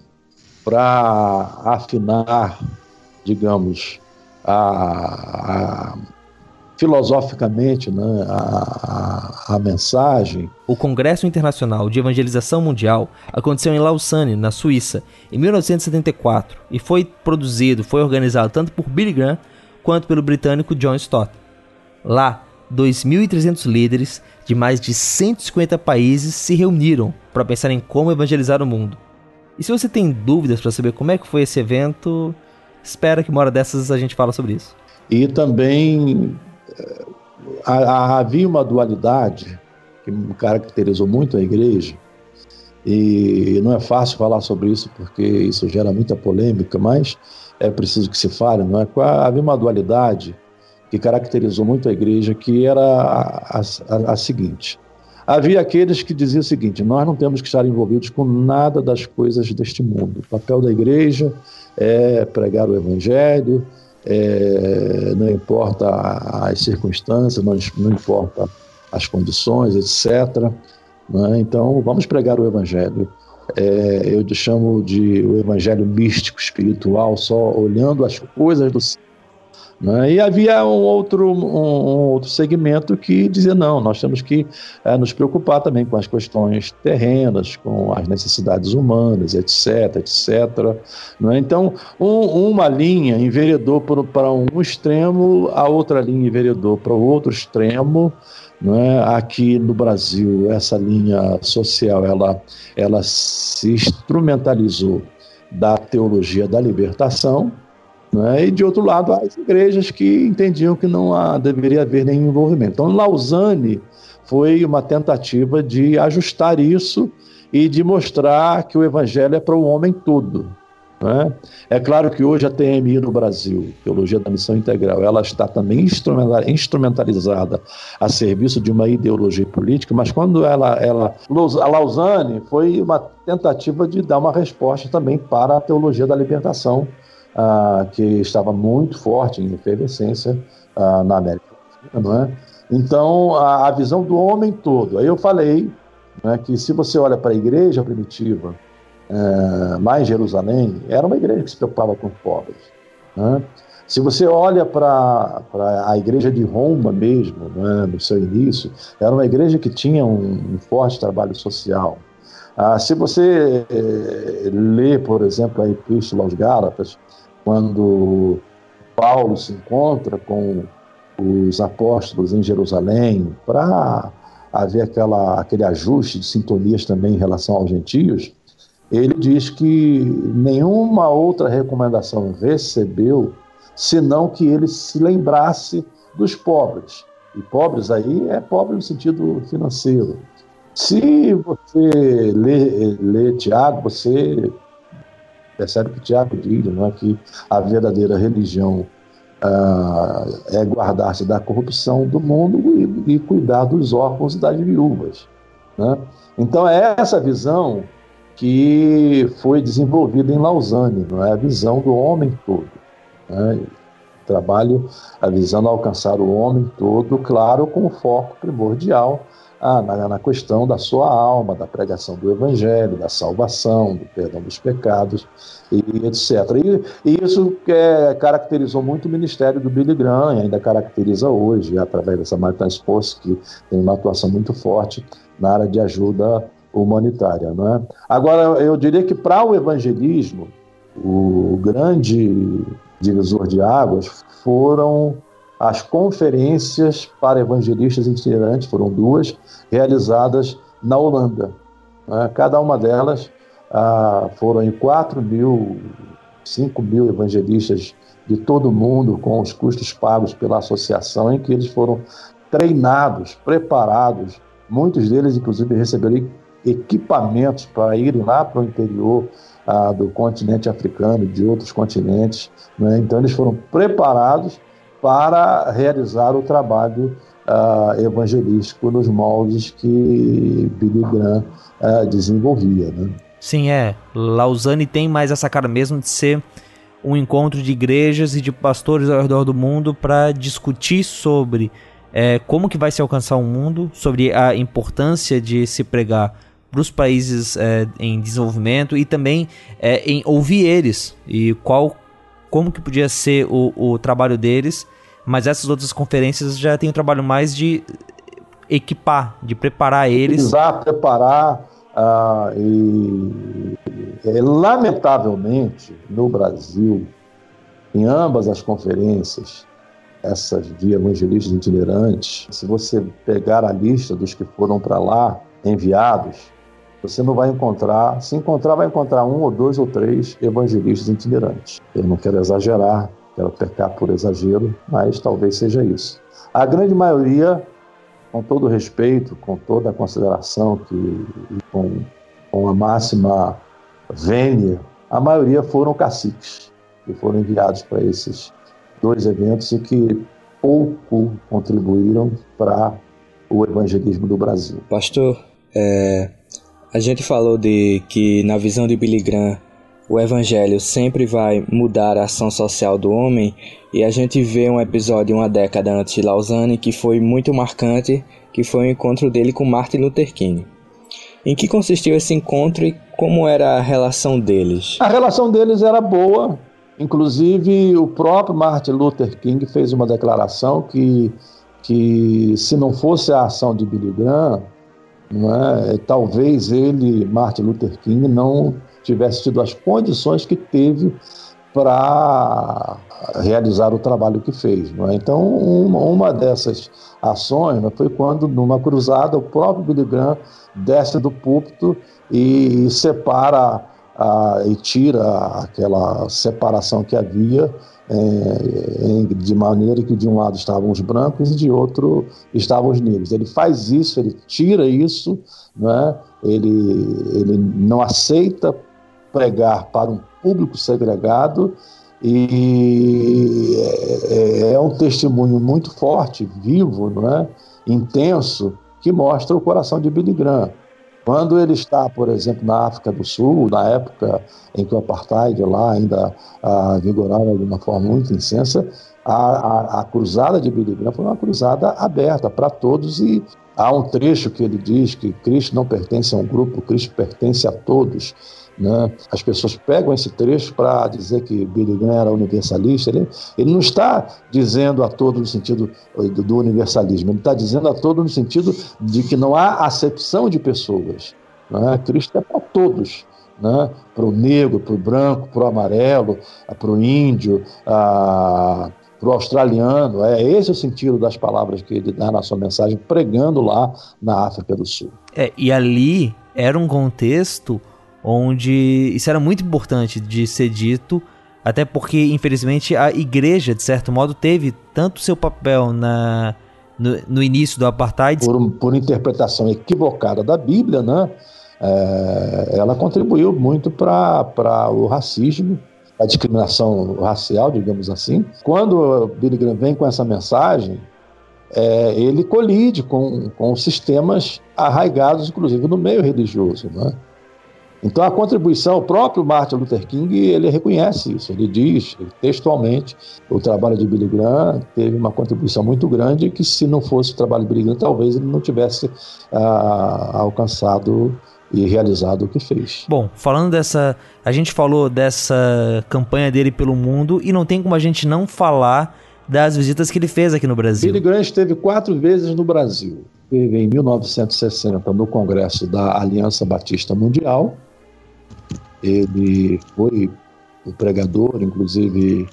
H: para afinar, digamos, a, a filosoficamente né, a, a, mensagem.
B: O Congresso Internacional de Evangelização Mundial aconteceu em Lausanne, na Suíça, em 1974 e foi produzido, foi organizado tanto por Billy Graham quanto pelo britânico John Stott. Lá, 2.300 líderes de mais de 150 países se reuniram para pensar em como evangelizar o mundo. E se você tem dúvidas para saber como é que foi esse evento, espera que uma hora dessas a gente fala sobre isso.
H: E também havia uma dualidade que caracterizou muito a igreja, e não é fácil falar sobre isso porque isso gera muita polêmica, mas é preciso que se fale, não é? Havia uma dualidade que caracterizou muito a igreja, que era a, a, a seguinte: havia aqueles que diziam o seguinte: nós não temos que estar envolvidos com nada das coisas deste mundo. O papel da igreja é pregar o evangelho, é, não importa as circunstâncias, não, não importa as condições, etc. Né? Então, vamos pregar o Evangelho. É, eu chamo de o Evangelho místico, espiritual, só olhando as coisas do céu né? E havia um outro, um, um, outro segmento que dizia: não, nós temos que é, nos preocupar também com as questões terrenas, com as necessidades humanas, etc, etc. Né? Então, um, uma linha enveredou para um extremo, a outra linha enveredou para o outro extremo. É? Aqui no Brasil, essa linha social ela, ela se instrumentalizou da teologia da libertação, né? E de outro lado, as igrejas que entendiam que não há, deveria haver nenhum envolvimento. Então, Lausanne foi uma tentativa de ajustar isso e de mostrar que o evangelho é para o homem todo. Né? É claro que hoje a TMI no Brasil, Teologia da Missão Integral, ela está também instrumentalizada a serviço de uma ideologia política, mas quando ela, ela a Lausanne foi uma tentativa de dar uma resposta também para a teologia da libertação ah, que estava muito forte em efervescência ah, na América Latina, é? Então, a, a, visão do homem todo. Aí eu falei né, que se você olha para a igreja primitiva, é, lá em Jerusalém, era uma igreja que se preocupava com os pobres. Né? Se você olha para a igreja de Roma mesmo, né, no seu início, era uma igreja que tinha um, um forte trabalho social. Ah, se você eh, lê, por exemplo, a Epístola aos Gálatas, quando Paulo se encontra com os apóstolos em Jerusalém para haver aquela, aquele ajuste de sintonias também em relação aos gentios, ele diz que nenhuma outra recomendação recebeu senão que ele se lembrasse dos pobres. E pobres aí é pobre no sentido financeiro. Se você lê, lê Tiago, você percebe que Tiago diz não é, que a verdadeira religião ah, é guardar-se da corrupção do mundo e, e, cuidar dos órfãos e das viúvas. Né? Então é essa visão que foi desenvolvida em Lausanne, não é a visão do homem todo. Né? Trabalho a visão de alcançar o homem todo, claro, com foco primordial ah, na, na, questão da sua alma, da pregação do Evangelho, da salvação, do perdão dos pecados, e etc. E, e isso é, caracterizou muito o ministério do Billy Graham, e ainda caracteriza hoje, através dessa Martin Sports, que tem uma atuação muito forte na área de ajuda humanitária. Não é? Agora, eu diria que para o evangelismo, o grande divisor de águas foram as conferências para evangelistas itinerantes, foram duas, realizadas na Holanda. Né? Cada uma delas ah, foram em 4 mil, 5 mil evangelistas de todo o mundo, com os custos pagos pela associação, em que eles foram treinados, preparados, muitos deles, inclusive, receberam equipamentos para irem lá para o interior ah, do continente africano, de outros continentes. Né? Então, eles foram preparados para realizar o trabalho uh, evangelístico nos moldes que Billy Graham uh, desenvolvia. Né?
B: Sim, é. Lausanne tem mais essa cara mesmo de ser um encontro de igrejas e de pastores ao redor do mundo para discutir sobre é, como que vai se alcançar o mundo, sobre a importância de se pregar para os países é, em desenvolvimento e também é, em ouvir eles e qual como que podia ser o, o trabalho deles mas essas outras conferências já tem o trabalho mais de equipar, de preparar eles.
H: Utilizar, preparar. Uh, e, e, lamentavelmente, no Brasil, em ambas as conferências, essas de evangelistas itinerantes, se você pegar a lista dos que foram para lá enviados, você não vai encontrar, se encontrar, vai encontrar um ou dois ou três evangelistas itinerantes. Eu não quero exagerar, quero pecar por exagero, mas talvez seja isso. A grande maioria, com todo respeito, com toda a consideração, que, com, com a máxima vênia, a maioria foram caciques que foram enviados para esses dois eventos e que pouco contribuíram para o evangelismo do Brasil.
I: Pastor, é, a gente falou de que na visão de Billy Graham o evangelho sempre vai mudar a ação social do homem, e a gente vê um episódio uma década antes de Lausanne que foi muito marcante, que foi o encontro dele com Martin Luther King. Em que consistiu esse encontro e como era a relação deles?
H: A relação deles era boa. Inclusive, o próprio Martin Luther King fez uma declaração que, que se não fosse a ação de Billy Graham, é, talvez ele, Martin Luther King, não tivesse tido as condições que teve para realizar o trabalho que fez. É? Então, uma, uma, dessas ações foi quando, numa cruzada, o próprio Billy Graham desce do púlpito e separa a, e tira aquela separação que havia é, de maneira que de um lado estavam os brancos e de outro estavam os negros. Ele faz isso, ele tira isso, né? ele, ele não aceita pregar para um público segregado e é, é um testemunho muito forte, vivo, não é? intenso, que mostra o coração de Billy Graham. Quando ele está, por exemplo, na África do Sul, na época em que o apartheid lá ainda ah, vigorava de uma forma muito intensa, a, a, a, cruzada de Billy Graham foi uma cruzada aberta para todos e há um trecho que ele diz que Cristo não pertence a um grupo, Cristo pertence a todos. Né? As pessoas pegam esse trecho para dizer que Billy Graham era universalista. Ele, ele não está dizendo a todo no sentido do, do universalismo, ele está dizendo a todo no sentido de que não há acepção de pessoas. Né? Cristo é para todos. Né? Para o negro, para o branco, para o amarelo, para o índio, para o australiano. É esse o sentido das palavras que ele dá na sua mensagem, pregando lá na África do Sul.
B: É, e ali era um contexto onde isso era muito importante de ser dito, até porque, infelizmente, a igreja, de certo modo, teve tanto seu papel na, no, no início do apartheid.
H: Por, por, interpretação equivocada da Bíblia, né? É, ela contribuiu muito para o racismo, a discriminação racial, digamos assim. Quando Billy Graham vem com essa mensagem, é, ele colide com, com sistemas arraigados, inclusive no meio religioso. Né? Então a contribuição, o próprio Martin Luther King, ele reconhece isso, ele diz textualmente, o trabalho de Billy Graham teve uma contribuição muito grande que se não fosse o trabalho de Billy Graham, talvez ele não tivesse ah, alcançado e realizado o que fez.
B: Bom, falando dessa, a gente falou dessa campanha dele pelo mundo e não tem como a gente não falar das visitas que ele fez aqui no Brasil.
H: Billy Graham esteve quatro vezes no Brasil. Esteve em 1960 no Congresso da Aliança Batista Mundial, ele foi o pregador, inclusive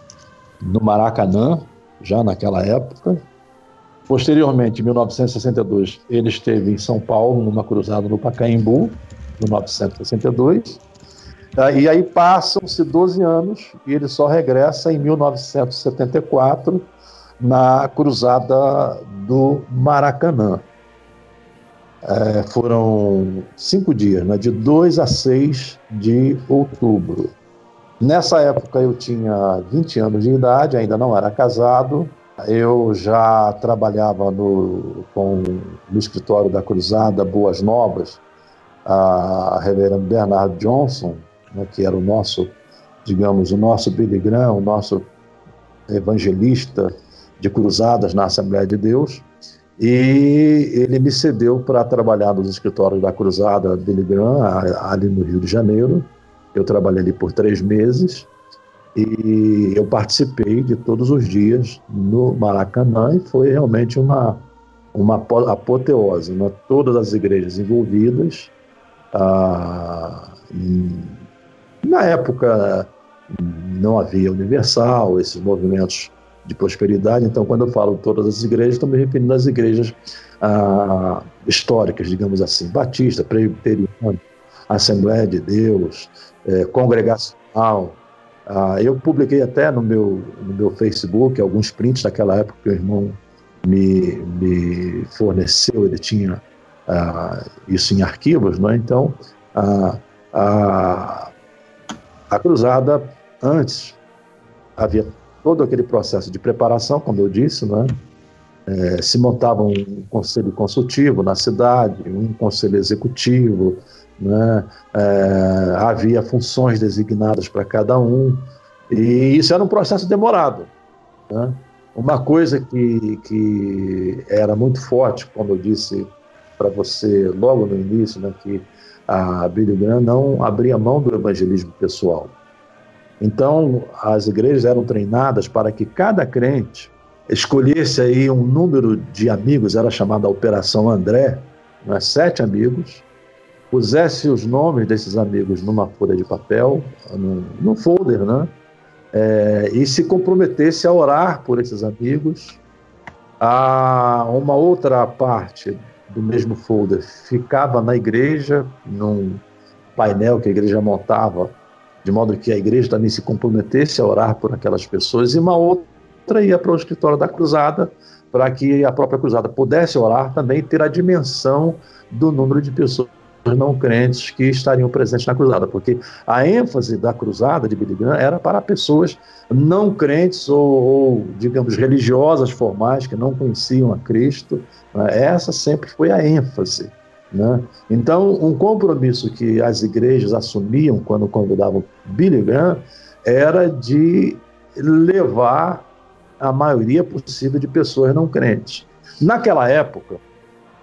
H: no Maracanã, já naquela época. Posteriormente, em 1962, ele esteve em São Paulo, numa cruzada no Pacaembu, 1962. Ah, e aí passam-se 12 anos e ele só regressa em 1974 na cruzada do Maracanã. É, foram cinco dias, né, de 2 a 6 de outubro. Nessa época eu tinha 20 anos de idade, ainda não era casado. Eu já trabalhava no, com, no escritório da Cruzada Boas Novas, a reverendo Bernard Johnson, né, que era o nosso, digamos, o nosso Billy Graham, o nosso evangelista de cruzadas na Assembleia de Deus. E ele me cedeu para trabalhar nos escritórios da Cruzada Billy ali no Rio de Janeiro. Eu trabalhei ali por três meses e eu participei de todos os dias no Maracanã e foi realmente uma, uma apoteose. Né? Todas as igrejas envolvidas. Ah, na época não havia Universal, esses movimentos de prosperidade. Então, quando eu falo todas as igrejas, estou me referindo às igrejas ah, históricas, digamos assim, Batista, Presbiteriano, Assembleia de Deus, eh, Congregacional. Ah, eu publiquei até no meu, no meu Facebook alguns prints daquela época que o irmão me, me forneceu, ele tinha ah, isso em arquivos, não é? Então, a, a, a cruzada antes havia todo aquele processo de preparação, como eu disse, né? É, se montava um conselho consultivo na cidade, um conselho executivo, né? É, havia funções designadas para cada um, e isso era um processo demorado. Né? Uma coisa que, que era muito forte, como eu disse para você logo no início, né, que a Billy Graham não abria mão do evangelismo pessoal. Então, as igrejas eram treinadas para que cada crente escolhesse aí um número de amigos, era chamada Operação André, né, sete amigos, pusesse os nomes desses amigos numa folha de papel, num, num folder, né? É, e se comprometesse a orar por esses amigos. A uma outra parte do mesmo folder ficava na igreja, num painel que a igreja montava de modo que a igreja também se comprometesse a orar por aquelas pessoas, e uma outra ia para o escritório da cruzada, para que a própria cruzada pudesse orar também ter a dimensão do número de pessoas não crentes que estariam presentes na cruzada, porque a ênfase da cruzada de Billy Graham era para pessoas não crentes ou, ou, digamos, religiosas formais que não conheciam a Cristo. Né? Essa sempre foi a ênfase. Né? Então, um compromisso que as igrejas assumiam quando convidavam Billy Graham era de levar a maioria possível de pessoas não crentes. Naquela época,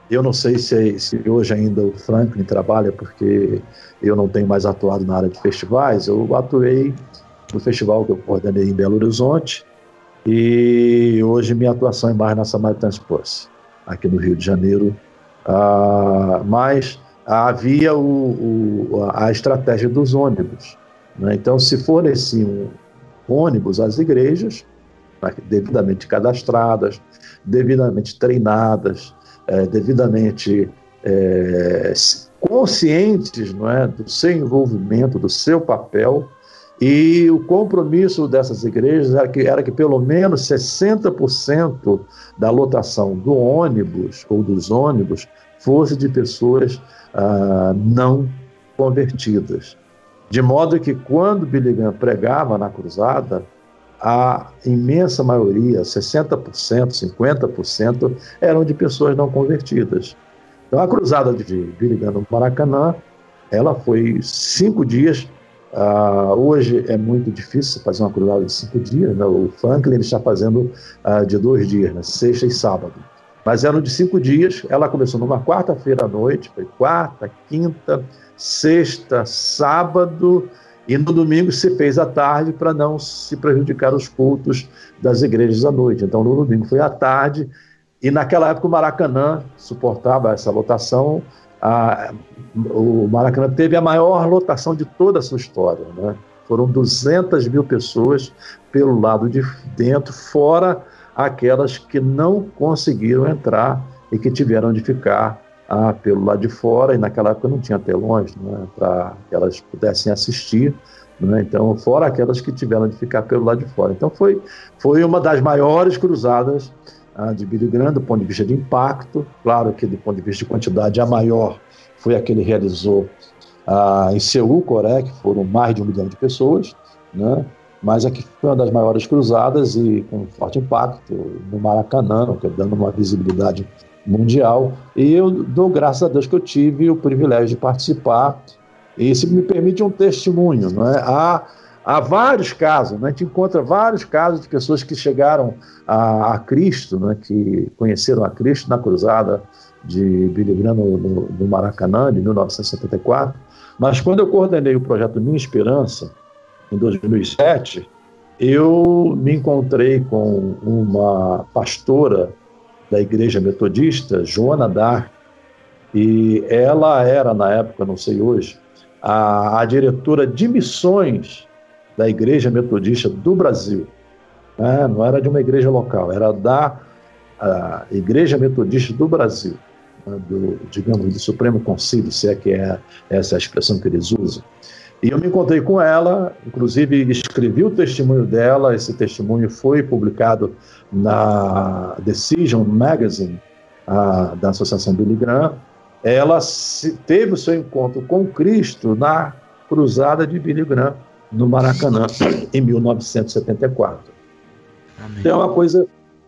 H: eu não sei se, se hoje ainda o Franklin trabalha, porque eu não tenho mais atuado na área de festivais, eu atuei no festival que eu coordenei em Belo Horizonte, e hoje minha atuação é mais na Samaritan Sports, aqui no Rio de Janeiro, ah, mas havia o, o, a estratégia dos ônibus. Né? Então, se forneciam ônibus às igrejas, né, devidamente cadastradas, devidamente treinadas, é, devidamente é, conscientes não é, do seu envolvimento, do seu papel, e o compromisso dessas igrejas era que, era que pelo menos 60% da lotação do ônibus ou dos ônibus fosse de pessoas ah, não convertidas. De modo que quando Billy Graham pregava na cruzada, a imensa maioria, 60%, 50%, eram de pessoas não convertidas. Então a cruzada de Billy Graham no Maracanã ela foi cinco dias. Uh, hoje é muito difícil fazer uma cruzada de cinco dias. Né? O Franklin está fazendo uh, de dois dias, né? sexta e sábado. Mas eram de cinco dias. Ela começou numa quarta-feira à noite, foi quarta, quinta, sexta, sábado e no domingo se fez à tarde para não se prejudicar os cultos das igrejas à noite. Então no domingo foi à tarde e naquela época o Maracanã suportava essa lotação. A, o Maracanã teve a maior lotação de toda a sua história. Né? Foram 200 mil pessoas pelo lado de dentro, fora aquelas que não conseguiram entrar e que tiveram de ficar ah, pelo lado de fora, e naquela época não tinha telões né, para que elas pudessem assistir. Né, então, fora aquelas que tiveram de ficar pelo lado de fora. Então, foi, foi uma das maiores cruzadas ah, de Billy Graham do ponto de vista de impacto. Claro que, do ponto de vista de quantidade, a maior foi a que ele realizou ah, em Seul, Coreia, que foram mais de um milhão de pessoas. Né? mas aqui foi uma das maiores cruzadas e com forte impacto no Maracanã, dando uma visibilidade mundial. E eu dou graças a Deus que eu tive o privilégio de participar. E isso me permite um testemunho. Não é? há, há vários casos, né? a gente encontra vários casos de pessoas que chegaram a, a Cristo, né? que conheceram a Cristo na cruzada de Billy Graham no, no, no Maracanã, de 1974. Mas quando eu coordenei o projeto Minha Esperança, em 2007, eu me encontrei com uma pastora da igreja metodista, Joana Dar, e ela era, na época, não sei hoje, a, a diretora de missões da igreja metodista do Brasil. É, não era de uma igreja local, era da igreja metodista do Brasil, né, do, digamos, do Supremo Conselho, se é que é essa a expressão que eles usam. E eu me encontrei com ela, inclusive escrevi o testemunho dela, esse testemunho foi publicado na Decision Magazine, a, da Associação Billy Graham. Ela se, teve o seu encontro com Cristo na Cruzada de Billy Graham, no Maracanã, em 1974. Amém. Então é uma coisa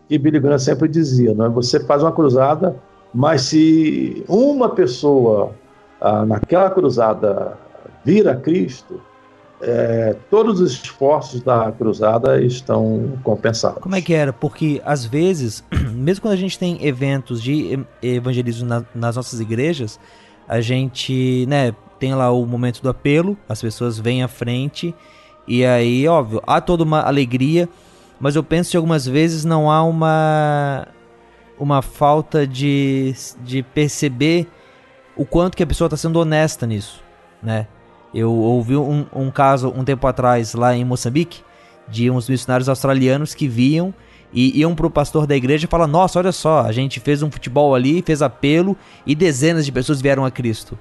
H: que Billy Graham sempre dizia, não é? você faz uma cruzada, mas se uma pessoa ah, naquela cruzada vir a Cristo, é, todos os esforços da cruzada estão compensados.
B: Como é que era? Porque às vezes, mesmo quando a gente tem eventos de evangelismo na, nas nossas igrejas, a gente, né, tem lá o momento do apelo, as pessoas vêm à frente e aí, óbvio, há toda uma alegria, mas eu penso que algumas vezes não há uma uma falta de, de perceber o quanto que a pessoa está sendo honesta nisso, né? Eu ouvi um, um caso um tempo atrás lá em Moçambique de uns missionários australianos que viam e iam pro pastor da igreja e falam: Nossa, olha só, a gente fez um futebol ali, fez apelo e dezenas de pessoas vieram a Cristo.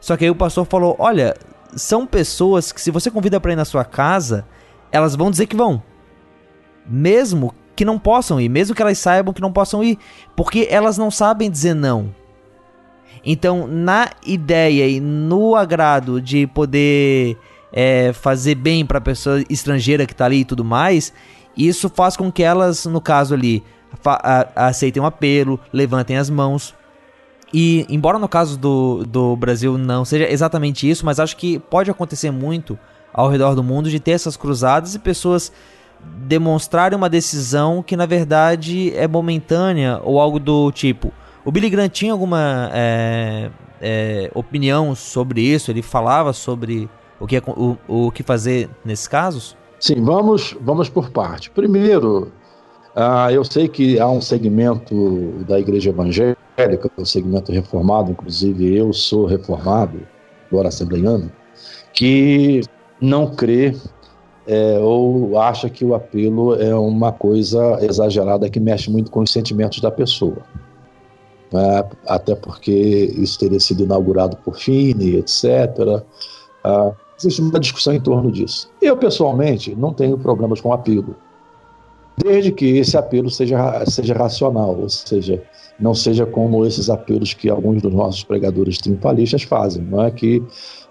B: Só que aí o pastor falou: Olha, são pessoas que se você convida para ir na sua casa, elas vão dizer que vão. Mesmo que não possam ir, mesmo que elas saibam que não possam ir, porque elas não sabem dizer não. Então, na ideia e no agrado de poder é, fazer bem para a pessoa estrangeira que está ali e tudo mais, isso faz com que elas, no caso ali, aceitem o um apelo, levantem as mãos. E, embora no caso do, do Brasil não seja exatamente isso, mas acho que pode acontecer muito ao redor do mundo de ter essas cruzadas e pessoas demonstrarem uma decisão que na verdade é momentânea ou algo do tipo o Billy Graham tinha alguma é, é, opinião sobre isso? Ele falava sobre o que, o, o que fazer nesses casos?
H: Sim, vamos, vamos por parte. Primeiro, uh, eu sei que há um segmento da igreja evangélica, um segmento reformado, inclusive eu sou reformado, agora assembleiano, que não crê é, ou acha que o apelo é uma coisa exagerada que mexe muito com os sentimentos da pessoa né? até porque isso teria sido inaugurado por Fini, etc. Ah, existe uma discussão em torno disso. Eu, pessoalmente, não tenho problemas com apelo, desde que esse apelo seja, seja racional, ou seja, não seja como esses apelos que alguns dos nossos pregadores triunfalistas fazem, não é que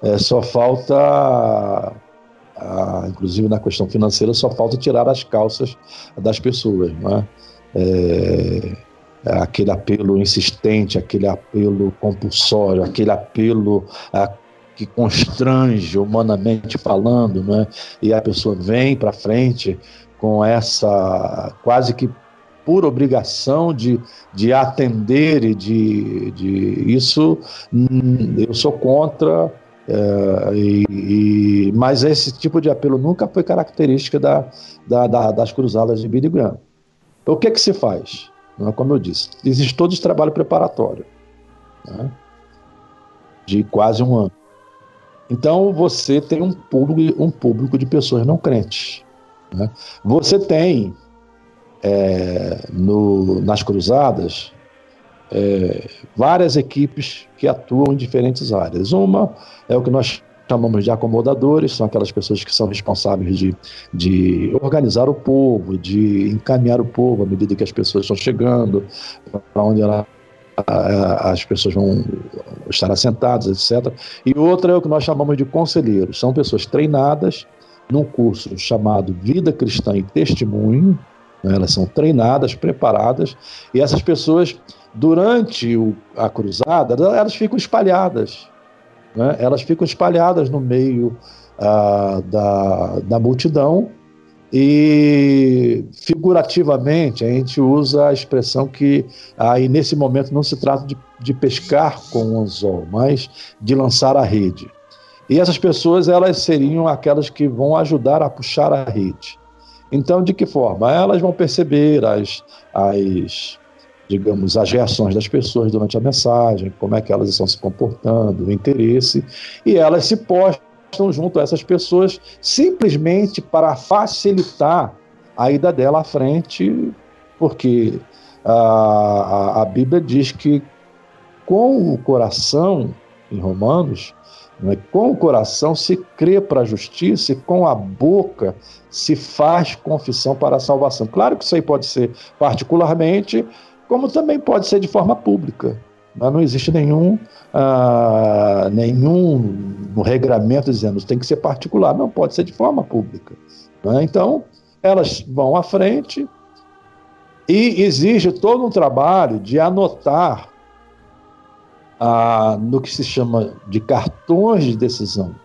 H: é, só falta, ah, inclusive na questão financeira, só falta tirar as calças das pessoas, não é? aquele apelo insistente, aquele apelo compulsório, aquele apelo que constrange humanamente falando, né? E a pessoa vem para frente com essa quase que por obrigação de, de atender e de, de isso hum, eu sou contra é, e, mas esse tipo de apelo nunca foi característica da, da, da, das cruzadas de Billy Graham. Então, o que, é que se faz? Não é como eu disse, existe todo esse trabalho preparatório né? de quase um ano. Então você tem um público, um público de pessoas não crentes. Né? Você tem é, no, nas cruzadas é, várias equipes que atuam em diferentes áreas. Uma é o que nós chamamos de acomodadores, são aquelas pessoas que são responsáveis de, de organizar o povo, de encaminhar o povo à medida que as pessoas estão chegando, para onde ela, as pessoas vão estar assentadas, etc. E outra é o que nós chamamos de conselheiros, são pessoas treinadas num curso chamado Vida Cristã e Testemunho, né? elas são treinadas, preparadas, e essas pessoas, durante o, a cruzada, elas ficam espalhadas, né? elas ficam espalhadas no meio ah, da, da multidão, e figurativamente a gente usa a expressão que aí nesse momento não se trata de, de pescar com o anzol, mas de lançar a rede. E essas pessoas elas seriam aquelas que vão ajudar a puxar a rede. Então, de que forma? Elas vão perceber as, as digamos, as reações das pessoas durante a mensagem, como é que elas estão se comportando, o interesse, e elas se postam junto a essas pessoas simplesmente para facilitar a ida dela à frente, porque a, a, a Bíblia diz que com o coração, em Romanos, né? Com o coração se crê para a justiça e com a boca se faz confissão para a salvação. Claro que isso aí pode ser particularmente, como também pode ser de forma pública. Né? Não existe nenhum, ah, nenhum regramento dizendo que tem que ser particular, não pode ser de forma pública. Né? Então, elas vão à frente e exige todo um trabalho de anotar ah, no que se chama de cartões de decisão.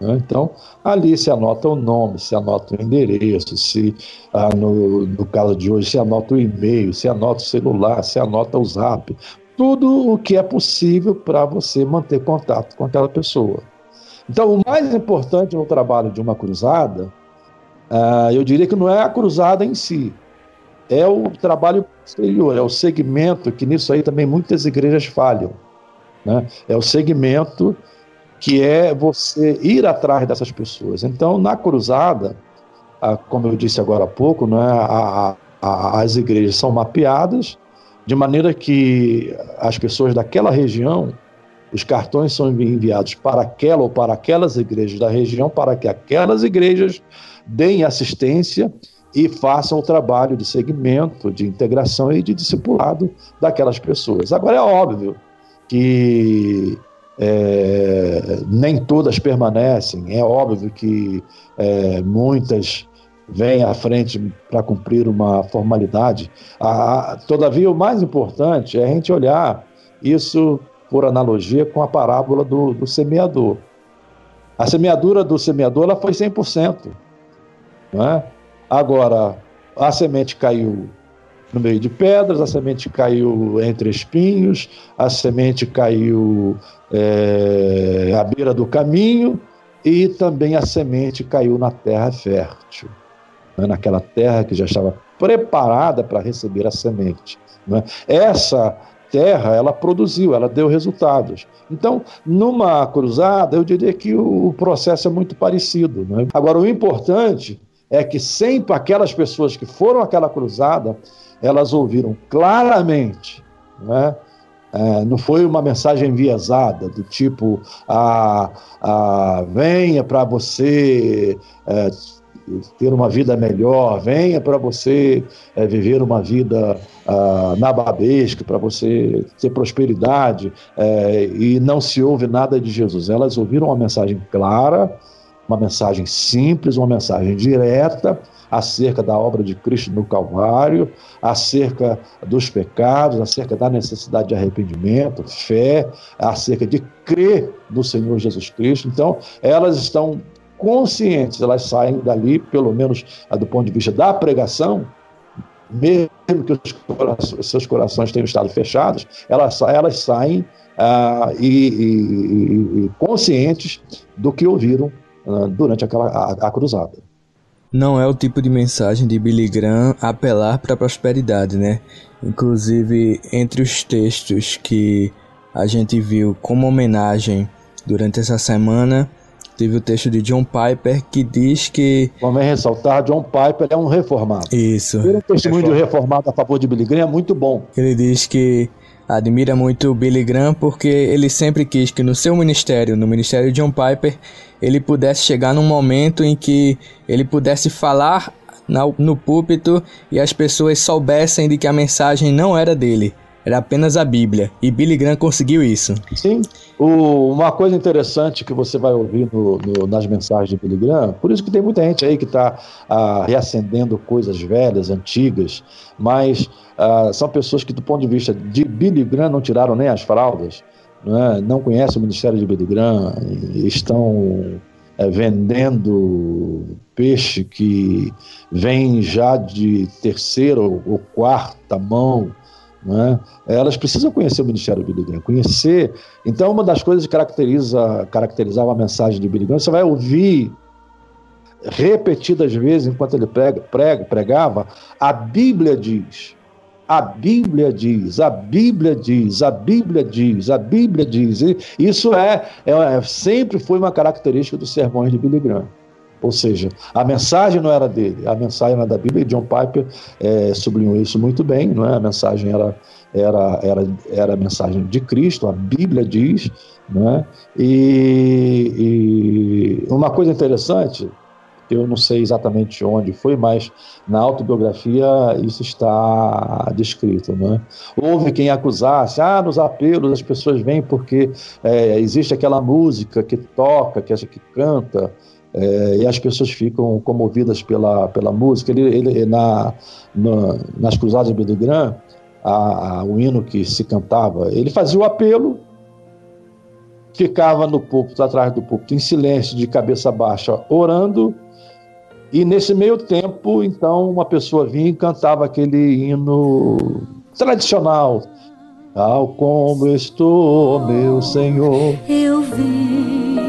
H: Né? Então, ali se anota o nome, se anota o endereço, se ah, no, no caso de hoje se anota o e-mail, se anota o celular, se anota o zap, tudo o que é possível para você manter contato com aquela pessoa. Então, o mais importante no trabalho de uma cruzada, ah, eu diria que não é a cruzada em si, é o trabalho exterior, é o segmento que nisso aí também muitas igrejas falham né? É o segmento que é você ir atrás dessas pessoas. Então, na cruzada, como eu disse agora há pouco, né, a, a, as igrejas são mapeadas de maneira que as pessoas daquela região, os cartões são enviados para aquela ou para aquelas igrejas da região, para que aquelas igrejas deem assistência e façam o trabalho de segmento, de integração e de discipulado daquelas pessoas. Agora é óbvio que é, nem todas permanecem. É óbvio que é, muitas vêm à frente para cumprir uma formalidade. A, todavia, o mais importante é a gente olhar isso por analogia com a parábola do, do semeador. A semeadura do semeador ela foi 100%. Não é? Agora, a semente caiu no meio de pedras, a semente caiu entre espinhos, a semente caiu é, à beira do caminho e também a semente caiu na terra fértil, né, naquela terra que já estava preparada para receber a semente. Né? Essa terra, ela produziu, ela deu resultados. Então, numa cruzada, eu diria que o processo é muito parecido. Né? Agora, o importante é que sempre aquelas pessoas que foram àquela cruzada, elas ouviram claramente, né? É, não foi uma mensagem enviesada, do tipo, ah, ah, venha para você é, ter uma vida melhor, venha para você é, viver uma vida ah, nababesca, para você ter prosperidade, é, e não se ouve nada de Jesus. Elas ouviram uma mensagem clara, uma mensagem simples, uma mensagem direta, acerca da obra de Cristo no Calvário, acerca dos pecados, acerca da necessidade de arrependimento, fé, acerca de crer no Senhor Jesus Cristo. Então, elas estão conscientes, elas saem dali, pelo menos do ponto de vista da pregação, mesmo que corações, seus corações tenham estado fechados, elas, elas saem ah, e, e, e, conscientes do que ouviram ah, durante aquela, a, a cruzada.
I: Não é o tipo de mensagem de Billy Graham apelar para a prosperidade, né? Inclusive, entre os textos que a gente viu como homenagem durante essa semana, teve o texto de John Piper que diz que.
H: Vamos ressaltar: John Piper é um reformado.
I: Isso.
H: Ter um testemunho de reformado a favor de Billy Graham é muito bom.
I: Ele diz que admira muito Billy Graham porque ele sempre quis que no seu ministério, no ministério de John Piper, ele pudesse chegar num momento em que ele pudesse falar no púlpito e as pessoas soubessem de que a mensagem não era dele, era apenas a Bíblia. E Billy Graham conseguiu isso.
H: Sim. O, uma coisa interessante que você vai ouvir no, no, nas mensagens de Billy Graham, por isso que tem muita gente aí que está ah, reacendendo coisas velhas, antigas, mas ah, são pessoas que, do ponto de vista de Billy Graham, não tiraram nem as fraldas, não, é? conhecem o ministério de Billy Graham, estão é, vendendo peixe que vem já de terceira ou quarta mão né? Elas precisam conhecer o ministério de Billy Graham, conhecer. Então, uma das coisas que caracteriza, caracterizava a mensagem de Billy Graham, você vai ouvir repetidas vezes enquanto ele prega, prega, pregava, a Bíblia diz, a Bíblia diz, a Bíblia diz, a Bíblia diz, a Bíblia diz. Isso é, é sempre foi uma característica dos sermões de Billy Graham. Ou seja, a mensagem não era dele, a mensagem era da Bíblia, e John Piper é, sublinhou isso muito bem, não é? a mensagem era, era, era, era a mensagem de Cristo, a Bíblia diz, né? e, e uma coisa interessante, eu não sei exatamente onde foi, mas na autobiografia isso está descrito. Né? Houve quem acusasse, ah, nos apelos as pessoas vêm porque é, existe aquela música que toca, que, que canta, é, e as pessoas ficam comovidas pela, pela música. Ele, ele na, na, nas Cruzadas de a, o hino que se cantava, ele fazia o apelo, ficava no púlpito, atrás do púlpito, em silêncio, de cabeça baixa, orando, e nesse meio tempo, então, uma pessoa vinha e cantava aquele hino tradicional. Tal como estou, meu Senhor.
A: Eu vim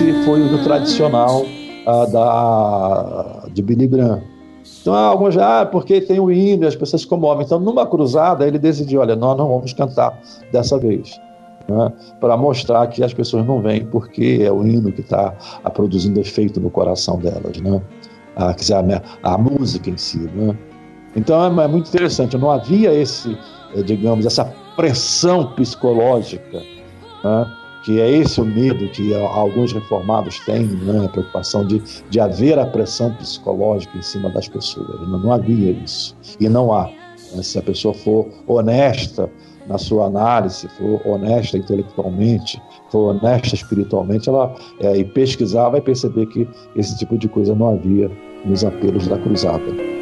H: Esse foi o tradicional da, de Billy Graham. Então, alguns já, ah, porque tem o hino, as pessoas se comovem. Então, numa cruzada, ele decidiu: olha, nós não vamos cantar dessa vez. Né? Para mostrar que as pessoas não vêm porque é o hino que está produzindo efeito no coração delas. Né? A, quer dizer, a, a música em si. Né? Então, é, é muito interessante. Não havia esse, eh, digamos, essa pressão psicológica. Né? Que é esse o medo que alguns reformados têm, né, a preocupação de, de haver a pressão psicológica em cima das pessoas. Não, não havia isso. E não há. Né, se a pessoa for honesta na sua análise, for honesta intelectualmente, for honesta espiritualmente, ela é, e pesquisar vai perceber que esse tipo de coisa não havia nos apelos da cruzada.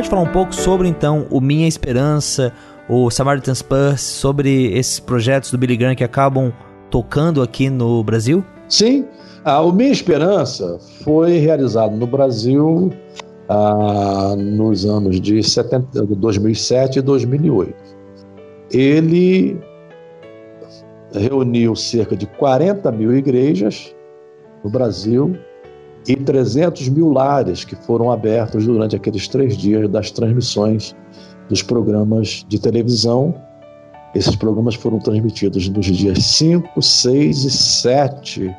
B: Pode falar um pouco sobre então o Minha Esperança, o Samaritan's Purse, sobre esses projetos do Billy Graham que acabam tocando aqui no Brasil?
H: Sim, ah, o Minha Esperança foi realizado no Brasil ah, nos anos de 70, 2007 e 2008. Ele reuniu cerca de 40 mil igrejas no Brasil e 300 mil lares que foram abertos durante aqueles três dias das transmissões dos programas de televisão. Esses programas foram transmitidos nos dias 5, 6 e 7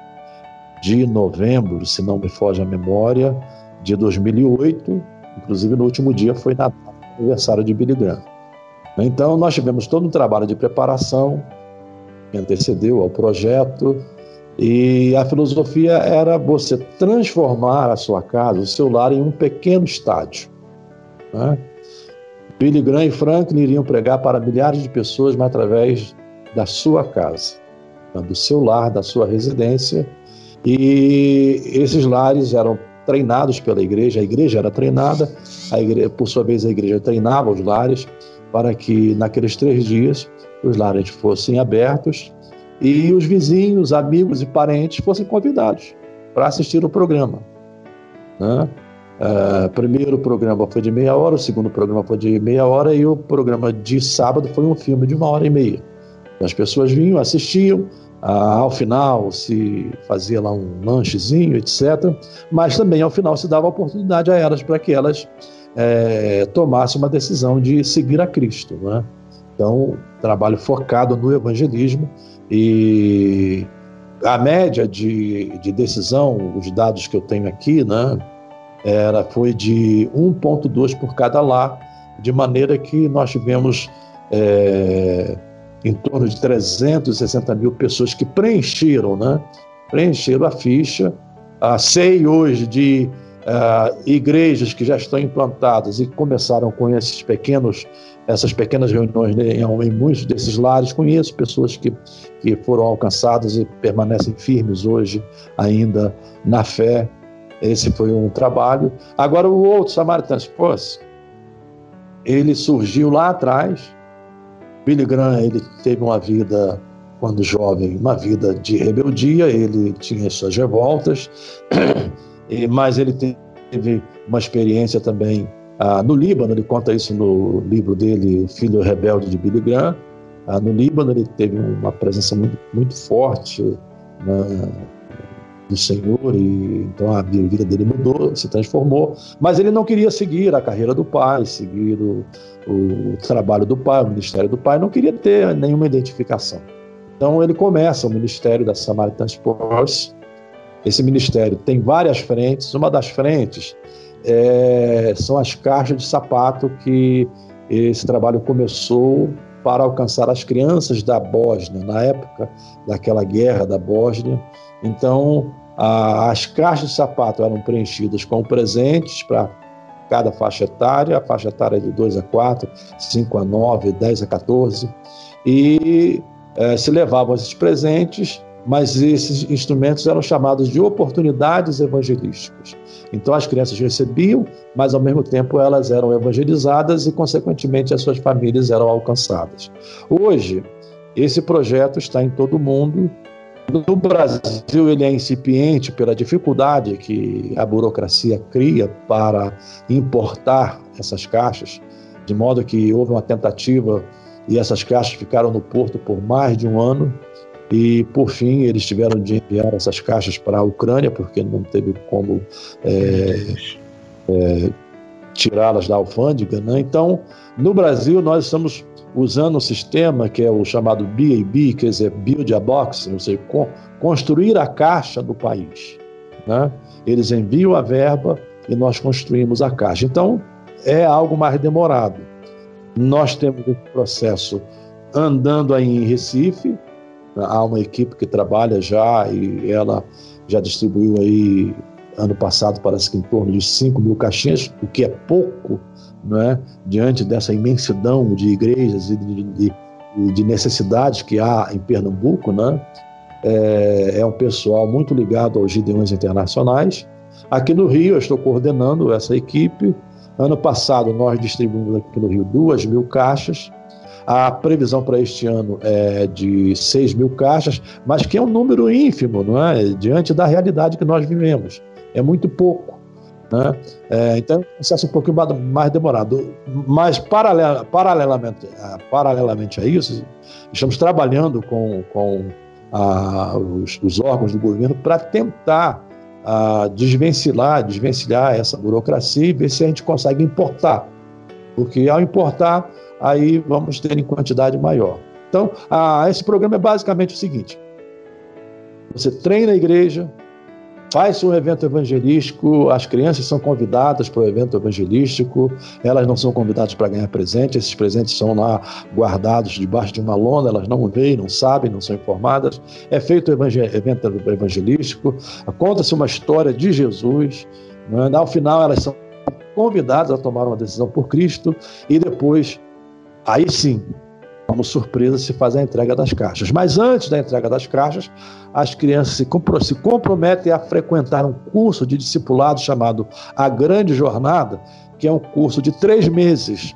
H: de novembro, se não me foge a memória, de 2008. Inclusive, no último dia foi na aniversário de Billy Graham. Então, nós tivemos todo um trabalho de preparação que antecedeu ao projeto, e a filosofia era você transformar a sua casa, o seu lar, em um pequeno estádio. Né? Billy Graham e Franklin iriam pregar para milhares de pessoas, mas através da sua casa, né? do seu lar, da sua residência. E esses lares eram treinados pela igreja, a igreja era treinada, igreja, por sua vez a igreja treinava os lares para que naqueles três dias os lares fossem abertos e os vizinhos, amigos e parentes fossem convidados para assistir o programa. Né? Uh, primeiro programa foi de meia hora, o segundo programa foi de meia hora e o programa de sábado foi um filme de uma hora e meia. As pessoas vinham, assistiam, uh, ao final se fazia lá um lanchezinho, etc. Mas também ao final se dava oportunidade a elas para que elas é, tomassem uma decisão de seguir a Cristo. Né? Então, trabalho focado no evangelismo e a média de, de decisão, os dados que eu tenho aqui, né, era, foi de 1,2 por cada lar, de maneira que nós tivemos é, em torno de 360 mil pessoas que preencheram, né, preencheram a ficha. Ah, sei hoje de uh, igrejas que já estão implantadas e começaram com esses pequenos essas pequenas reuniões em, muitos desses lares. Conheço pessoas que, que foram alcançadas e permanecem firmes hoje ainda na fé. Esse foi um trabalho. Agora, o outro, Samaritan's Purse, ele surgiu lá atrás. Billy Graham, ele teve uma vida, quando jovem, uma vida de rebeldia, ele tinha suas revoltas, mas ele teve uma experiência também ah, no Líbano, ele conta isso no livro dele, Filho Rebelde de Billy Graham. Ah, no Líbano, ele teve uma presença muito, muito forte né, do Senhor, e então a vida dele mudou, se transformou. Mas ele não queria seguir a carreira do pai, seguir o, o trabalho do pai, o ministério do pai, não queria ter nenhuma identificação. Então ele começa o ministério da Samaritan's Purse. Esse ministério tem várias frentes. Uma das frentes é, são as caixas de sapato que esse trabalho começou para alcançar as crianças da Bósnia, na época daquela guerra da Bósnia. Então, a, as caixas de sapato eram preenchidas com presentes para cada faixa etária, a faixa etária de 2 a 4, 5 a 9, 10 a 14, e é, se levavam esses presentes, mas esses instrumentos eram chamados de oportunidades evangelísticas. Então as crianças recebiam, mas ao mesmo tempo elas eram evangelizadas e, consequentemente, as suas famílias eram alcançadas. Hoje, esse projeto está em todo o mundo. No Brasil, ele é incipiente pela dificuldade que a burocracia cria para importar essas caixas, de modo que houve uma tentativa e essas caixas ficaram no porto por mais de um ano e, por fim, eles tiveram de enviar essas caixas para a Ucrânia, porque não teve como é, é, tirá-las da alfândega. Né? Então, no Brasil, nós estamos usando um sistema que é o chamado BAB, quer dizer, Build a Box, ou seja, con construir a caixa do país. Né? Eles enviam a verba e nós construímos a caixa. Então, é algo mais demorado. Nós temos esse processo andando aí em Recife, Há uma equipe que trabalha já e ela já distribuiu aí ano passado parece que em torno de 5 mil caixinhas, o que é pouco, não é? diante dessa imensidão de igrejas e de, de, de necessidades que há em Pernambuco. Né? É, é um pessoal muito ligado aos Gideões Internacionais. Aqui no Rio, eu estou coordenando essa equipe. Ano passado, nós distribuímos aqui no Rio duas mil caixas. A previsão para este ano é de 6 mil caixas, mas que é um número ínfimo, não é? Diante da realidade que nós vivemos. É muito pouco. Né? É, então, é um processo um pouquinho mais demorado. Mas, paralela, paralelamente, paralelamente a isso, estamos trabalhando com, com a, os, os órgãos do governo para tentar a desvencilhar, desvencilhar essa burocracia e ver se a gente consegue importar. Porque ao importar, aí vamos ter em quantidade maior. Então, a, esse programa é basicamente o seguinte: você treina a igreja, faz um evento evangelístico, as crianças são convidadas para o evento evangelístico, elas não são convidadas para ganhar presente, esses presentes são lá guardados debaixo de uma lona, elas não veem, não sabem, não são informadas. É feito o evento evangelístico, conta-se uma história de Jesus, né? ao final elas são convidadas a tomar uma decisão por Cristo e depois, aí sim, como surpresa, se faz a entrega das caixas. Mas antes da entrega das caixas, as crianças se, se comprometem a frequentar um curso de discipulado chamado A Grande Jornada, que é um curso de três meses.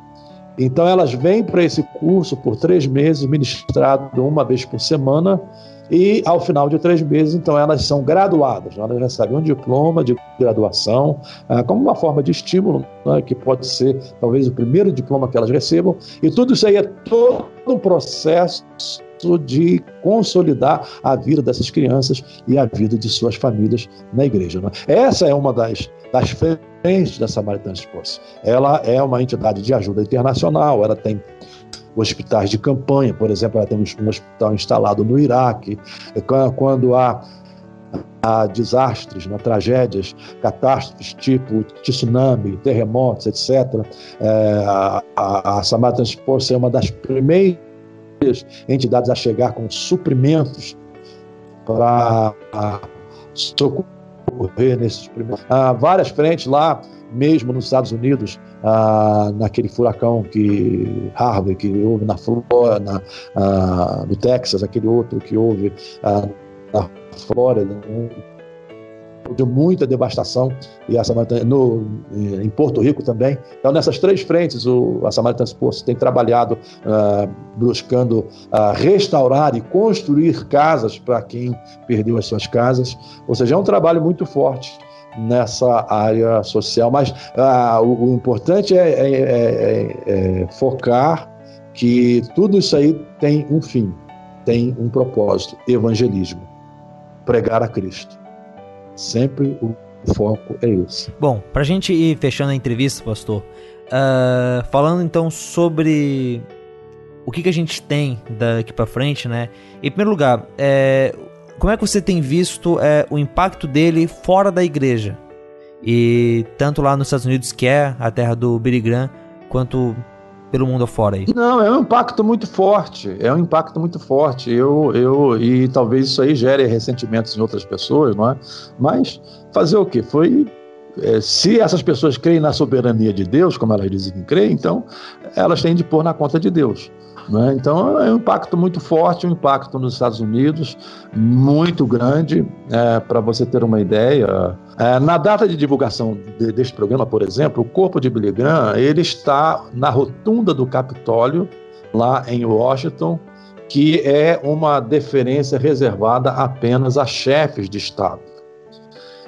H: Então, elas vêm para esse curso por três meses, ministrado uma vez por semana, e ao final de três meses, então, elas são graduadas, elas recebem um diploma de graduação, ah, como uma forma de estímulo, né, que pode ser talvez o primeiro diploma que elas recebam, e tudo isso aí é todo um processo de consolidar a vida dessas crianças e a vida de suas famílias na igreja. Né? Essa é uma das, das frentes da Samaritans Force. Ela é uma entidade de ajuda internacional, ela tem hospitais de campanha, por exemplo, ela tem um hospital instalado no Iraque. Quando há, há desastres, né, tragédias, catástrofes tipo tsunami, terremotos, etc., é, a, a, a é uma das primeiras entidades a chegar com suprimentos para socorrer nesses primeiros. Há várias frentes lá, mesmo nos Estados Unidos, ah, naquele furacão que Harvey, que houve na Flórida, na, ah, no Texas, aquele outro que houve ah, na Flórida, de muita devastação e a Samaritana, no, em Porto Rico também. Então, nessas três frentes, o, a Samaritans Post tem trabalhado uh, buscando uh, restaurar e construir casas para quem perdeu as suas casas. Ou seja, é um trabalho muito forte nessa área social. Mas uh, o, o, importante é, é, é, é focar que tudo isso aí tem um fim, tem um propósito: evangelismo pregar a Cristo. Sempre o foco é esse.
B: Bom, para a gente ir fechando a entrevista, pastor, uh, falando então sobre o que, que a gente tem daqui para frente, né? Em primeiro lugar, é, como é que você tem visto é, o impacto dele fora da igreja? E tanto lá nos Estados Unidos, que é a terra do Billy Graham, quanto pelo mundo afora aí?
H: Não, é um impacto muito forte. É um impacto muito forte. Eu, eu e talvez isso aí gere ressentimentos em outras pessoas, não é? Mas fazer o quê? Foi é, se essas pessoas creem na soberania de Deus, como elas dizem que creem, então elas têm de pôr na conta de Deus. Né? Então é um impacto muito forte, um impacto nos Estados Unidos muito grande. É, Para você ter uma ideia, é, na data de divulgação de, deste programa, por exemplo, o corpo de Billy Graham ele está na rotunda do Capitólio, lá em Washington, que é uma deferência reservada apenas a chefes de Estado.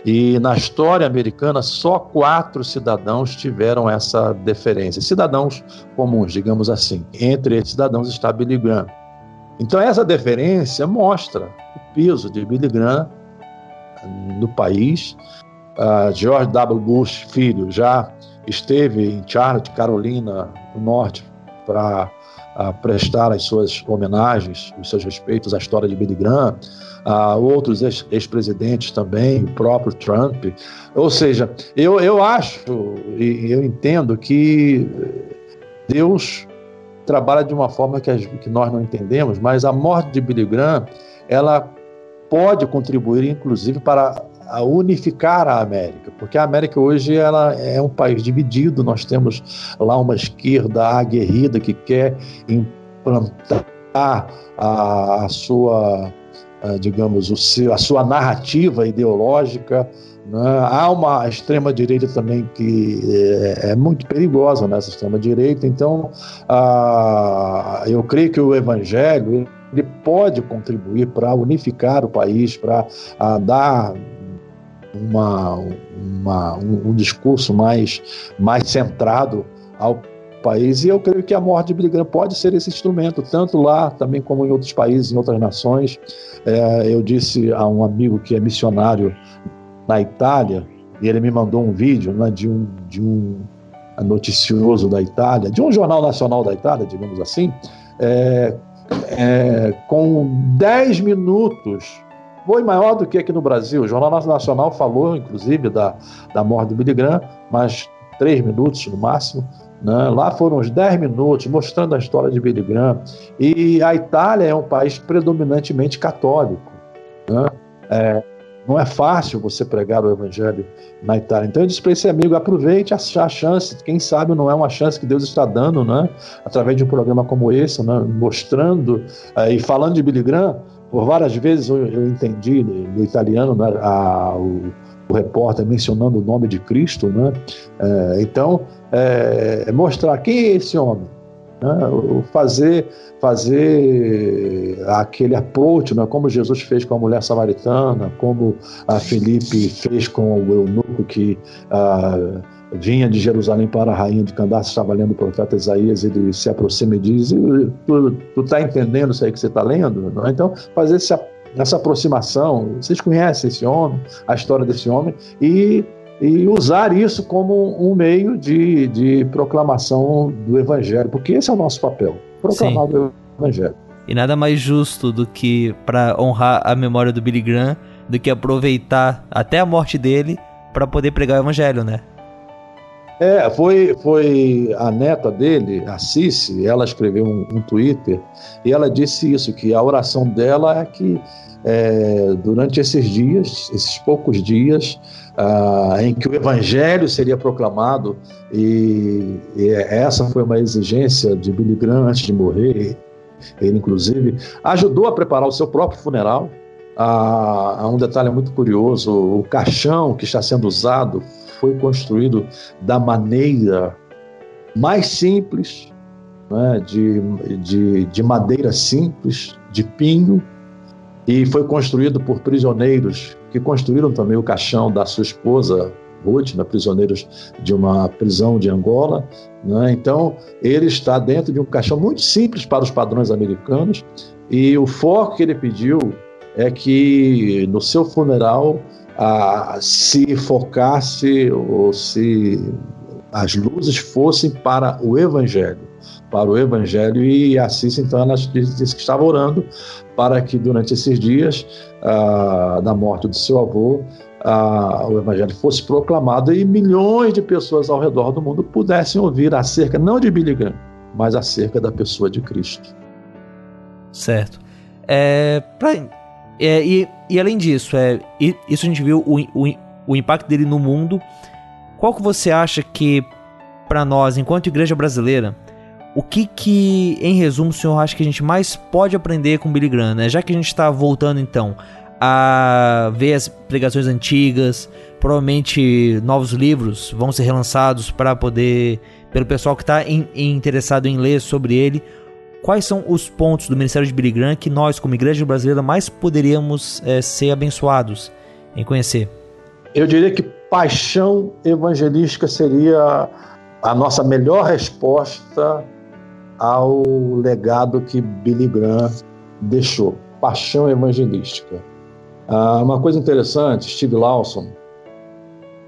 H: E na história americana, só quatro cidadãos tiveram essa deferência. Cidadãos comuns, digamos assim. Entre esses cidadãos está Billy Graham. Então, essa deferência mostra o peso de Billy Graham no país. Uh, George W. Bush, filho, já esteve em Charlotte, Carolina do Norte, para uh, prestar as suas homenagens, os seus respeitos à história de Billy Graham uh, outros ex-presidentes também, o próprio Trump. Ou seja, eu, eu acho e eu entendo que Deus trabalha de uma forma que, que nós não entendemos, mas a morte de Billy Graham, ela pode contribuir, inclusive, para a unificar a América, porque a América hoje ela é um país dividido, nós temos lá uma esquerda aguerrida que quer implantar a, a sua ah, digamos, o seu, a sua narrativa ideológica. Né? Há uma extrema-direita também que é, é, muito perigosa nessa extrema-direita, então uh, eu creio que o evangelho ele pode contribuir para unificar o país, para uh, dar uma, uma, um, um discurso mais, mais centrado ao país. E eu creio que a morte de Billy Graham pode ser esse instrumento, tanto lá também como em outros países, em outras nações. É, eu disse a um amigo que é missionário na Itália, e ele me mandou um vídeo né, de, um, de um noticioso da Itália, de um jornal nacional da Itália, digamos assim, é, é, com 10 minutos, foi maior do que aqui no Brasil. O Jornal Nacional falou, inclusive, da, da morte do Billy Graham, mas 3 minutos no máximo. Né? Lá foram uns 10 minutos mostrando a história de Billy Graham. E a Itália é um país predominantemente católico. Né? É, não é fácil você pregar o evangelho na Itália. Então eu disse para esse amigo, aproveite a, a, chance, quem sabe não é uma chance que Deus está dando, né? através de um programa como esse, né? mostrando uh, e falando de Billy Graham, por várias vezes eu, eu entendi no italiano né? a, o, o repórter mencionando o nome de Cristo, né? É, então, é, mostrar quem é esse homem, né? fazer fazer aquele approach, né? como Jesus fez com a mulher samaritana, como a Felipe fez com o eunuco que ah, vinha de Jerusalém para a rainha de Candace, estava lendo o profeta Isaías, ele se aproxima e diz, tu está entendendo isso aí que você está lendo? Então, fazer esse, essa aproximação, vocês conhecem esse homem, a história desse homem, e e usar isso como um meio de, de proclamação do Evangelho, porque esse é o nosso papel proclamar Sim. o Evangelho.
B: E nada mais justo do que, para honrar a memória do Billy Graham, do que aproveitar até a morte dele para poder pregar o Evangelho, né?
H: É, foi, foi a neta dele, a Cici, ela escreveu um, um Twitter e ela disse isso, que a oração dela é que é, durante esses dias, esses poucos dias, ah, em que o evangelho seria proclamado, e, e, essa foi uma exigência de Billy Graham antes de morrer. Ele, inclusive, ajudou a preparar o seu próprio funeral. Ah, um detalhe muito curioso: o caixão que está sendo usado foi construído da maneira mais simples, né, de, de, de madeira simples, de pinho, e foi construído por prisioneiros que construíram também o caixão da sua esposa, Ruth, né, prisioneiros de uma prisão de Angola. Né? Então, ele está dentro de um caixão muito simples para os padrões americanos, e o foco que ele pediu é que no seu funeral ah, se focasse ou se as luzes fossem para o Evangelho para o Evangelho e Assis, então, ela disse que estava orando para que durante esses dias ah, da morte do seu avô, ah, o Evangelho fosse proclamado e milhões de pessoas ao redor do mundo pudessem ouvir acerca, não de Billy Graham, mas acerca da pessoa de Cristo.
B: Certo. É, pra, é, e, e, além disso, é, isso a gente viu o, o, o impacto dele no mundo. Qual que você acha que, para nós, enquanto igreja brasileira, o que que, em resumo, o senhor acha que a gente mais pode aprender com Billy Graham, né? Já que a gente está voltando, então, a ver as pregações antigas, provavelmente novos livros vão ser relançados para poder, pelo pessoal que está interessado em ler sobre ele, quais são os pontos do Ministério de Billy Graham que nós, como igreja brasileira, mais poderíamos é, ser abençoados em conhecer?
H: Eu diria que paixão evangelística seria a nossa melhor resposta ao legado que Billy Graham deixou, paixão evangelística. Ah, uma coisa interessante, Steve Lawson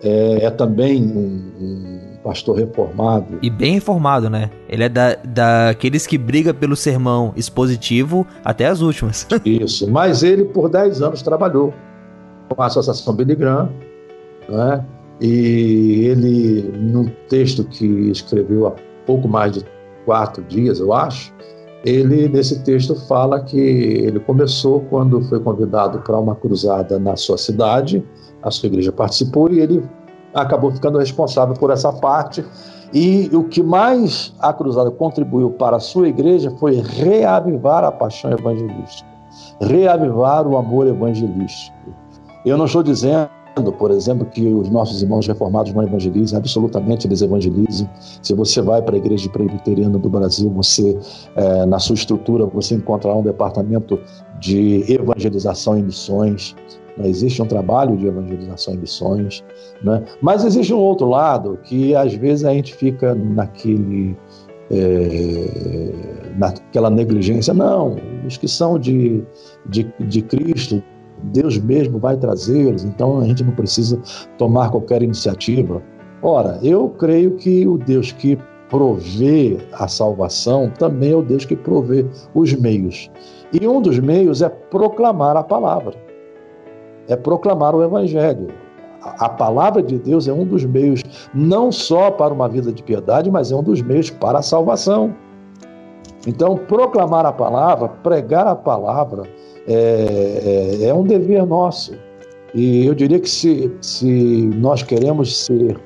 H: é, é também um, um, pastor reformado.
B: E bem reformado, né? Ele é da, daqueles que briga pelo sermão expositivo até as últimas.
H: Isso, mas ele por 10 anos trabalhou com a Associação Billy Graham, né? e ele, num texto que escreveu há pouco mais de quatro dias, eu acho, ele nesse texto fala que ele começou quando foi convidado para uma cruzada na sua cidade, a sua igreja participou e ele acabou ficando responsável por essa parte. E o que mais a cruzada contribuiu para a sua igreja foi reavivar a paixão evangelística, reavivar o amor evangelístico. Eu não estou dizendo por exemplo, que os nossos irmãos reformados não evangelizem, absolutamente eles evangelizem. Se você vai para a igreja presbiteriana do Brasil, você, é, na sua estrutura, você encontrará um departamento de evangelização em missões. Né? Existe um trabalho de evangelização em missões, né? mas existe um outro lado que às vezes a gente fica naquele é, naquela negligência. Não, os que são de, de, de Cristo, Deus mesmo vai trazê-los, então a gente não precisa tomar qualquer iniciativa. Ora, eu creio que o Deus que provê a salvação também é o Deus que provê os meios. E um dos meios é proclamar a palavra, é proclamar o Evangelho. A palavra de Deus é um dos meios, não só para uma vida de piedade, mas é um dos meios para a salvação. Então, proclamar a palavra, pregar a palavra, é, é, é um dever nosso. E eu diria que se, se nós queremos ser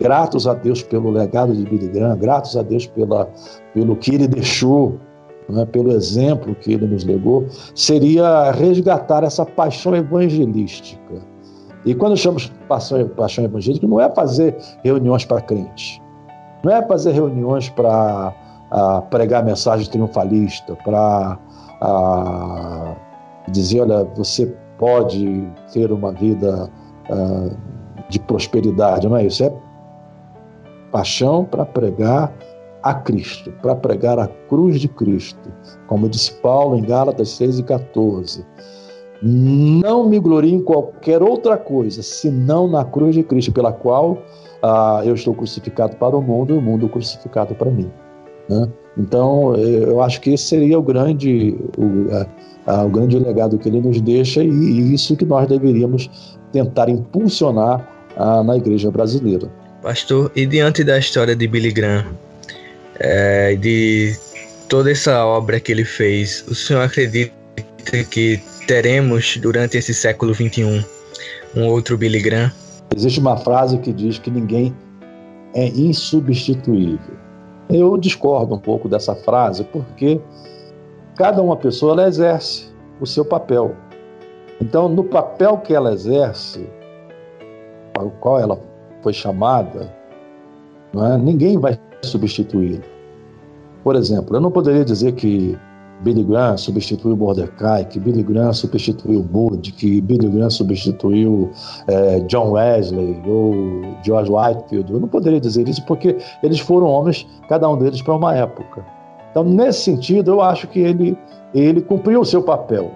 H: gratos a Deus pelo legado de Billy Graham, gratos a Deus pela, pelo que ele deixou, né, pelo exemplo que ele nos legou, seria resgatar essa paixão evangelística. E quando chamamos paixão, paixão evangelística, não é fazer reuniões para crentes, não é fazer reuniões para pregar mensagem triunfalista, para dizer, olha, você pode ter uma vida de prosperidade, não é isso, é paixão para pregar a Cristo, para pregar a cruz de Cristo. Como disse Paulo em Gálatas 6 e 14. Não me glorie em qualquer outra coisa, senão na cruz de Cristo, pela qual ah, eu estou crucificado para o mundo e o mundo crucificado para mim. Né? Então, eu acho que esse seria o grande, o, o grande legado que ele nos deixa e, e isso que nós deveríamos tentar impulsionar ah, na igreja brasileira.
I: Pastor, e diante da história de Billy Graham, é, de toda essa obra que ele fez, o senhor acredita que teremos durante esse século XXI um outro Billy Graham?
H: Existe uma frase que diz que ninguém é insubstituível. Eu discordo um pouco dessa frase porque cada uma pessoa ela exerce o seu papel. Então, no papel que ela exerce, ao qual ela foi chamada, é? ninguém vai substituí-lo. Por exemplo, eu não poderia dizer que Billy Graham substituiu Mordecai, que Billy Graham substituiu Moody, que Billy Graham substituiu é, John Wesley ou George Whitefield. Eu não poderia dizer isso porque eles foram homens, cada um deles, para uma época. Então, nesse sentido, eu acho que ele, ele cumpriu o seu papel.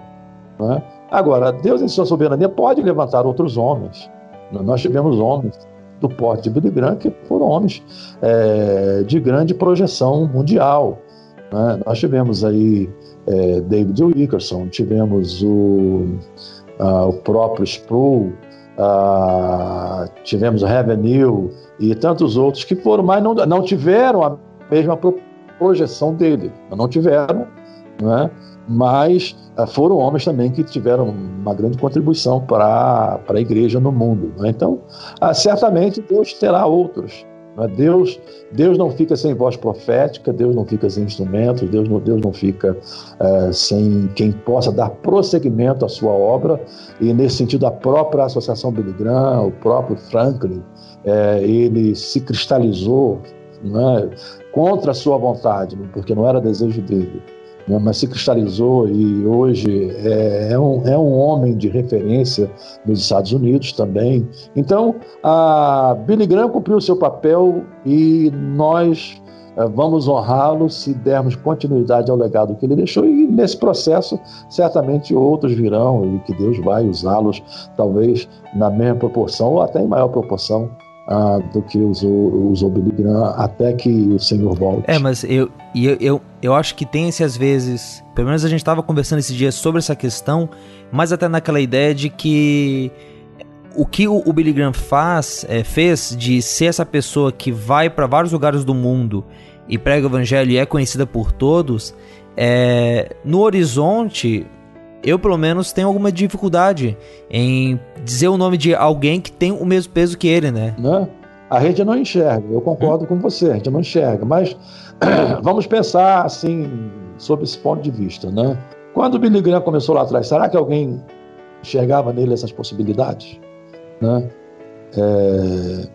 H: É? Agora, Deus, em sua soberania, pode levantar outros homens. Nós tivemos homens do porte de Billy Graham, que foram homens é, de grande projeção mundial. Né? Nós tivemos aí é, David Wilkerson, tivemos o, o próprio Sproul, tivemos o Revenue e tantos outros que foram, mas não, não tiveram a mesma projeção dele, não tiveram, né? mas eh, foram homens também que tiveram uma grande contribuição para a igreja no mundo. Né? Então, ah, certamente Deus terá outros. Né? Deus, Deus não fica sem voz profética, Deus não fica sem instrumentos, Deus não, Deus não fica é, sem quem possa dar prosseguimento à sua obra. E, nesse sentido, a própria Associação Billy Graham, o próprio Franklin, é, ele se cristalizou né, contra a sua vontade, porque não era desejo dele né, mas se cristalizou e hoje é, é, um, é um homem de referência nos Estados Unidos também. Então, a Billy Graham cumpriu o seu papel e nós é, vamos honrá-lo se dermos continuidade ao legado que ele deixou e nesse processo certamente outros virão e que Deus vai usá-los talvez na mesma proporção ou até em maior proporção do que usou, usou Billy Graham até que o Senhor volte.
B: É, mas eu, eu, eu, eu acho que tem esse às vezes. Pelo menos a gente estava conversando esses dias sobre essa questão, mas até naquela ideia de que o que o, o Billy Graham faz, é, fez de ser essa pessoa que vai para vários lugares do mundo e prega o evangelho e é conhecida por todos, é, no horizonte eu pelo menos tenho alguma dificuldade em dizer o nome de alguém que tem o mesmo peso que ele, né?
H: Né? A gente não enxerga, eu concordo com você, a gente não enxerga, mas vamos pensar assim, sob esse ponto de vista, né? Quando o Billy Graham começou lá atrás, será que alguém enxergava nele essas possibilidades? Né? É...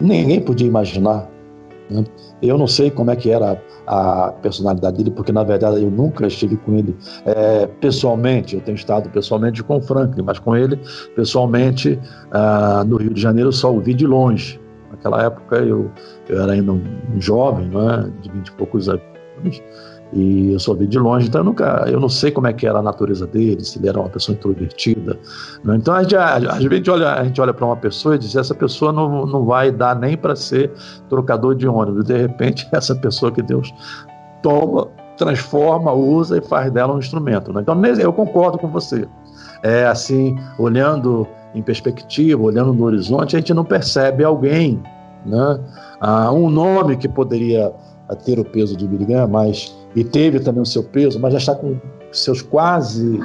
H: Ninguém podia imaginar. Né? Eu não sei como é que era a personalidade dele, porque na verdade eu nunca estive com ele é, pessoalmente. Eu tenho estado pessoalmente com o Franklin, mas com ele pessoalmente ah, no Rio de Janeiro só o vi de longe. Naquela época eu, eu era ainda um, jovem, não é? de vinte e poucos anos. E eu só vi de longe, então eu nunca, eu não sei como é que era a natureza dele, se ele era uma pessoa introvertida. Né? Então a gente, às vezes a gente olha, para uma pessoa e diz: essa pessoa não, não vai dar nem para ser trocador de ônibus. De repente, essa pessoa que Deus toma, transforma, usa e faz dela um instrumento. Né? Então eu concordo com você. É assim, olhando em perspectiva, olhando no horizonte, a gente não percebe alguém, né? Ah, um nome que poderia ter o peso de Billy mas e teve também o seu peso, mas já está com seus quase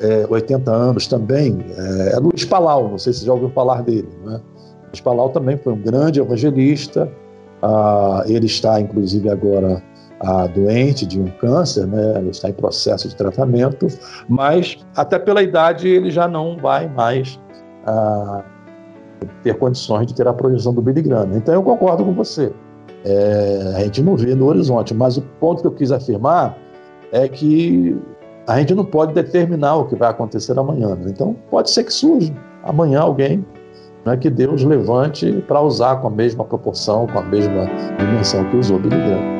H: é, 80 anos também. É, é Luiz Palau, não sei se já ouviu falar dele. Né? Luiz Palau também foi um grande evangelista. Ah, ele está, inclusive, agora ah, doente de um câncer, né? ele está em processo de tratamento, mas até pela idade ele já não vai mais ah, ter condições de ter a projeção do Billy Graham. Então eu concordo com você. É, a gente não vê no horizonte, mas o ponto que eu quis afirmar é que a gente não pode determinar o que vai acontecer amanhã. Né? Então, pode ser que surja amanhã alguém né, que Deus levante para usar com a mesma proporção, com a mesma dimensão que usou Billy Graham.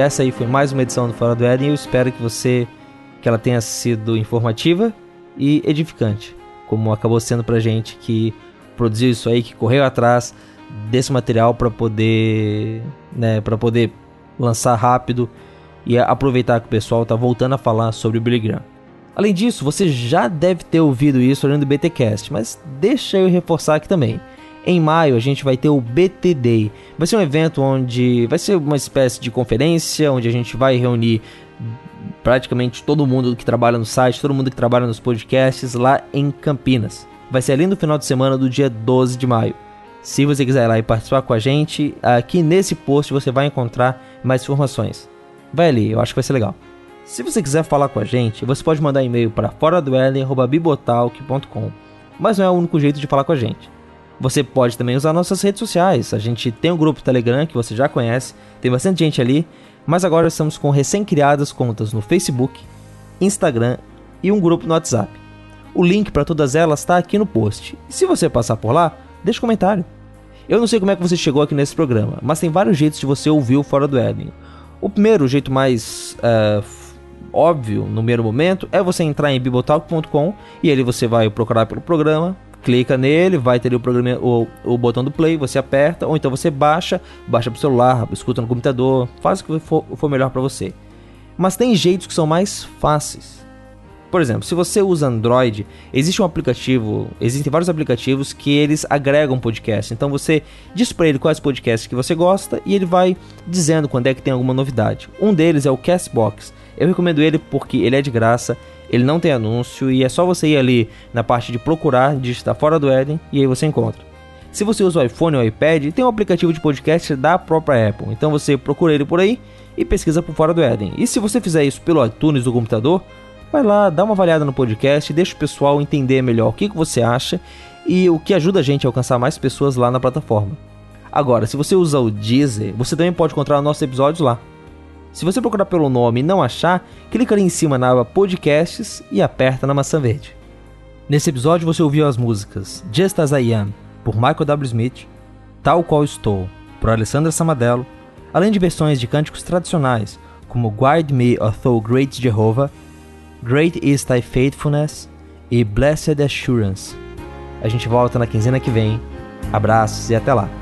B: Essa aí foi mais uma edição do Fora do Éden eu espero que você que ela tenha sido informativa e edificante, como acabou sendo pra gente que produziu isso aí, que correu atrás desse material para poder, né, para poder lançar rápido e aproveitar que o pessoal tá voltando a falar sobre o Billy Graham. Além disso, você já deve ter ouvido isso olhando o BTcast, mas deixa eu reforçar aqui também. Em maio a gente vai ter o BT Day. Vai ser um evento onde vai ser uma espécie de conferência onde a gente vai reunir praticamente todo mundo que trabalha no site, todo mundo que trabalha nos podcasts lá em Campinas. Vai ser ali no final de semana do dia 12 de maio. Se você quiser ir lá e participar com a gente, aqui nesse post você vai encontrar mais informações. Vai ali, eu acho que vai ser legal. Se você quiser falar com a gente, você pode mandar e-mail para fora do mas não é o único jeito de falar com a gente. Você pode também usar nossas redes sociais. A gente tem um grupo Telegram que você já conhece, tem bastante gente ali, mas agora estamos com recém-criadas contas no Facebook, Instagram e um grupo no WhatsApp. O link para todas elas está aqui no post. E se você passar por lá, deixa um comentário. Eu não sei como é que você chegou aqui nesse programa, mas tem vários jeitos de você ouvir o Fora do Éden. O primeiro, o jeito mais uh, óbvio no primeiro momento, é você entrar em bibotalk.com e ali você vai procurar pelo programa, clica nele, vai ter o, programa, o, o botão do play, você aperta, ou então você baixa, baixa para o celular, escuta no computador, faz o que for, for melhor para você. Mas tem jeitos que são mais fáceis. Por exemplo, se você usa Android, existe um aplicativo, existem vários aplicativos que eles agregam podcast. Então você diz para ele quais podcasts que você gosta e ele vai dizendo quando é que tem alguma novidade. Um deles é o Castbox. Eu recomendo ele porque ele é de graça, ele não tem anúncio e é só você ir ali na parte de procurar, digitar fora do Eden e aí você encontra. Se você usa o iPhone ou o iPad, tem um aplicativo de podcast da própria Apple. Então você procura ele por aí e pesquisa por fora do Eden. E se você fizer isso pelo iTunes do computador, vai lá, dá uma avaliada no podcast, deixa o pessoal entender melhor o que, que você acha e o que ajuda a gente a alcançar mais pessoas lá na plataforma. Agora, se você usa o Deezer, você também pode encontrar nossos episódios lá. Se você procurar pelo nome e não achar, clica ali em cima na aba Podcasts e aperta na maçã verde. Nesse episódio você ouviu as músicas Just As I Am, por Michael W. Smith, Tal Qual Estou, por Alessandra Samadello, além de versões de cânticos tradicionais, como Guide Me, O Thou Great Jehovah, Great Is Thy Faithfulness e Blessed Assurance. A gente volta na quinzena que vem. Abraços e até lá!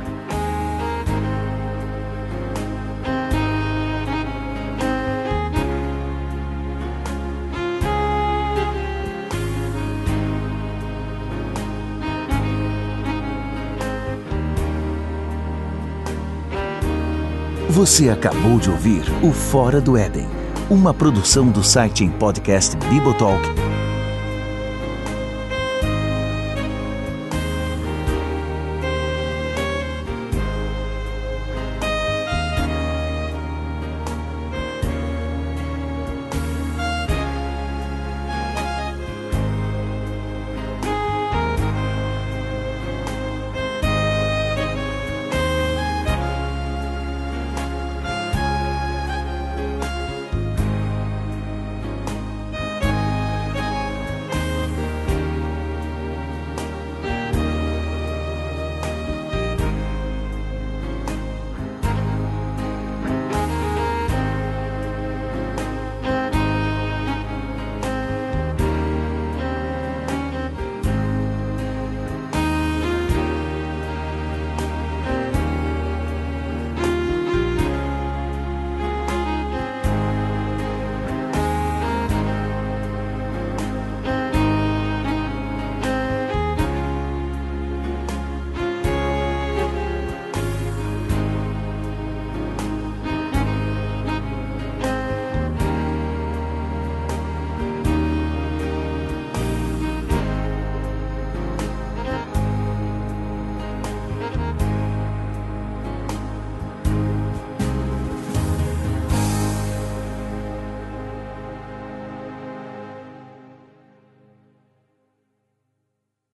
G: Você acabou de ouvir o Fora do Éden, uma produção do site em podcast Bibotalk.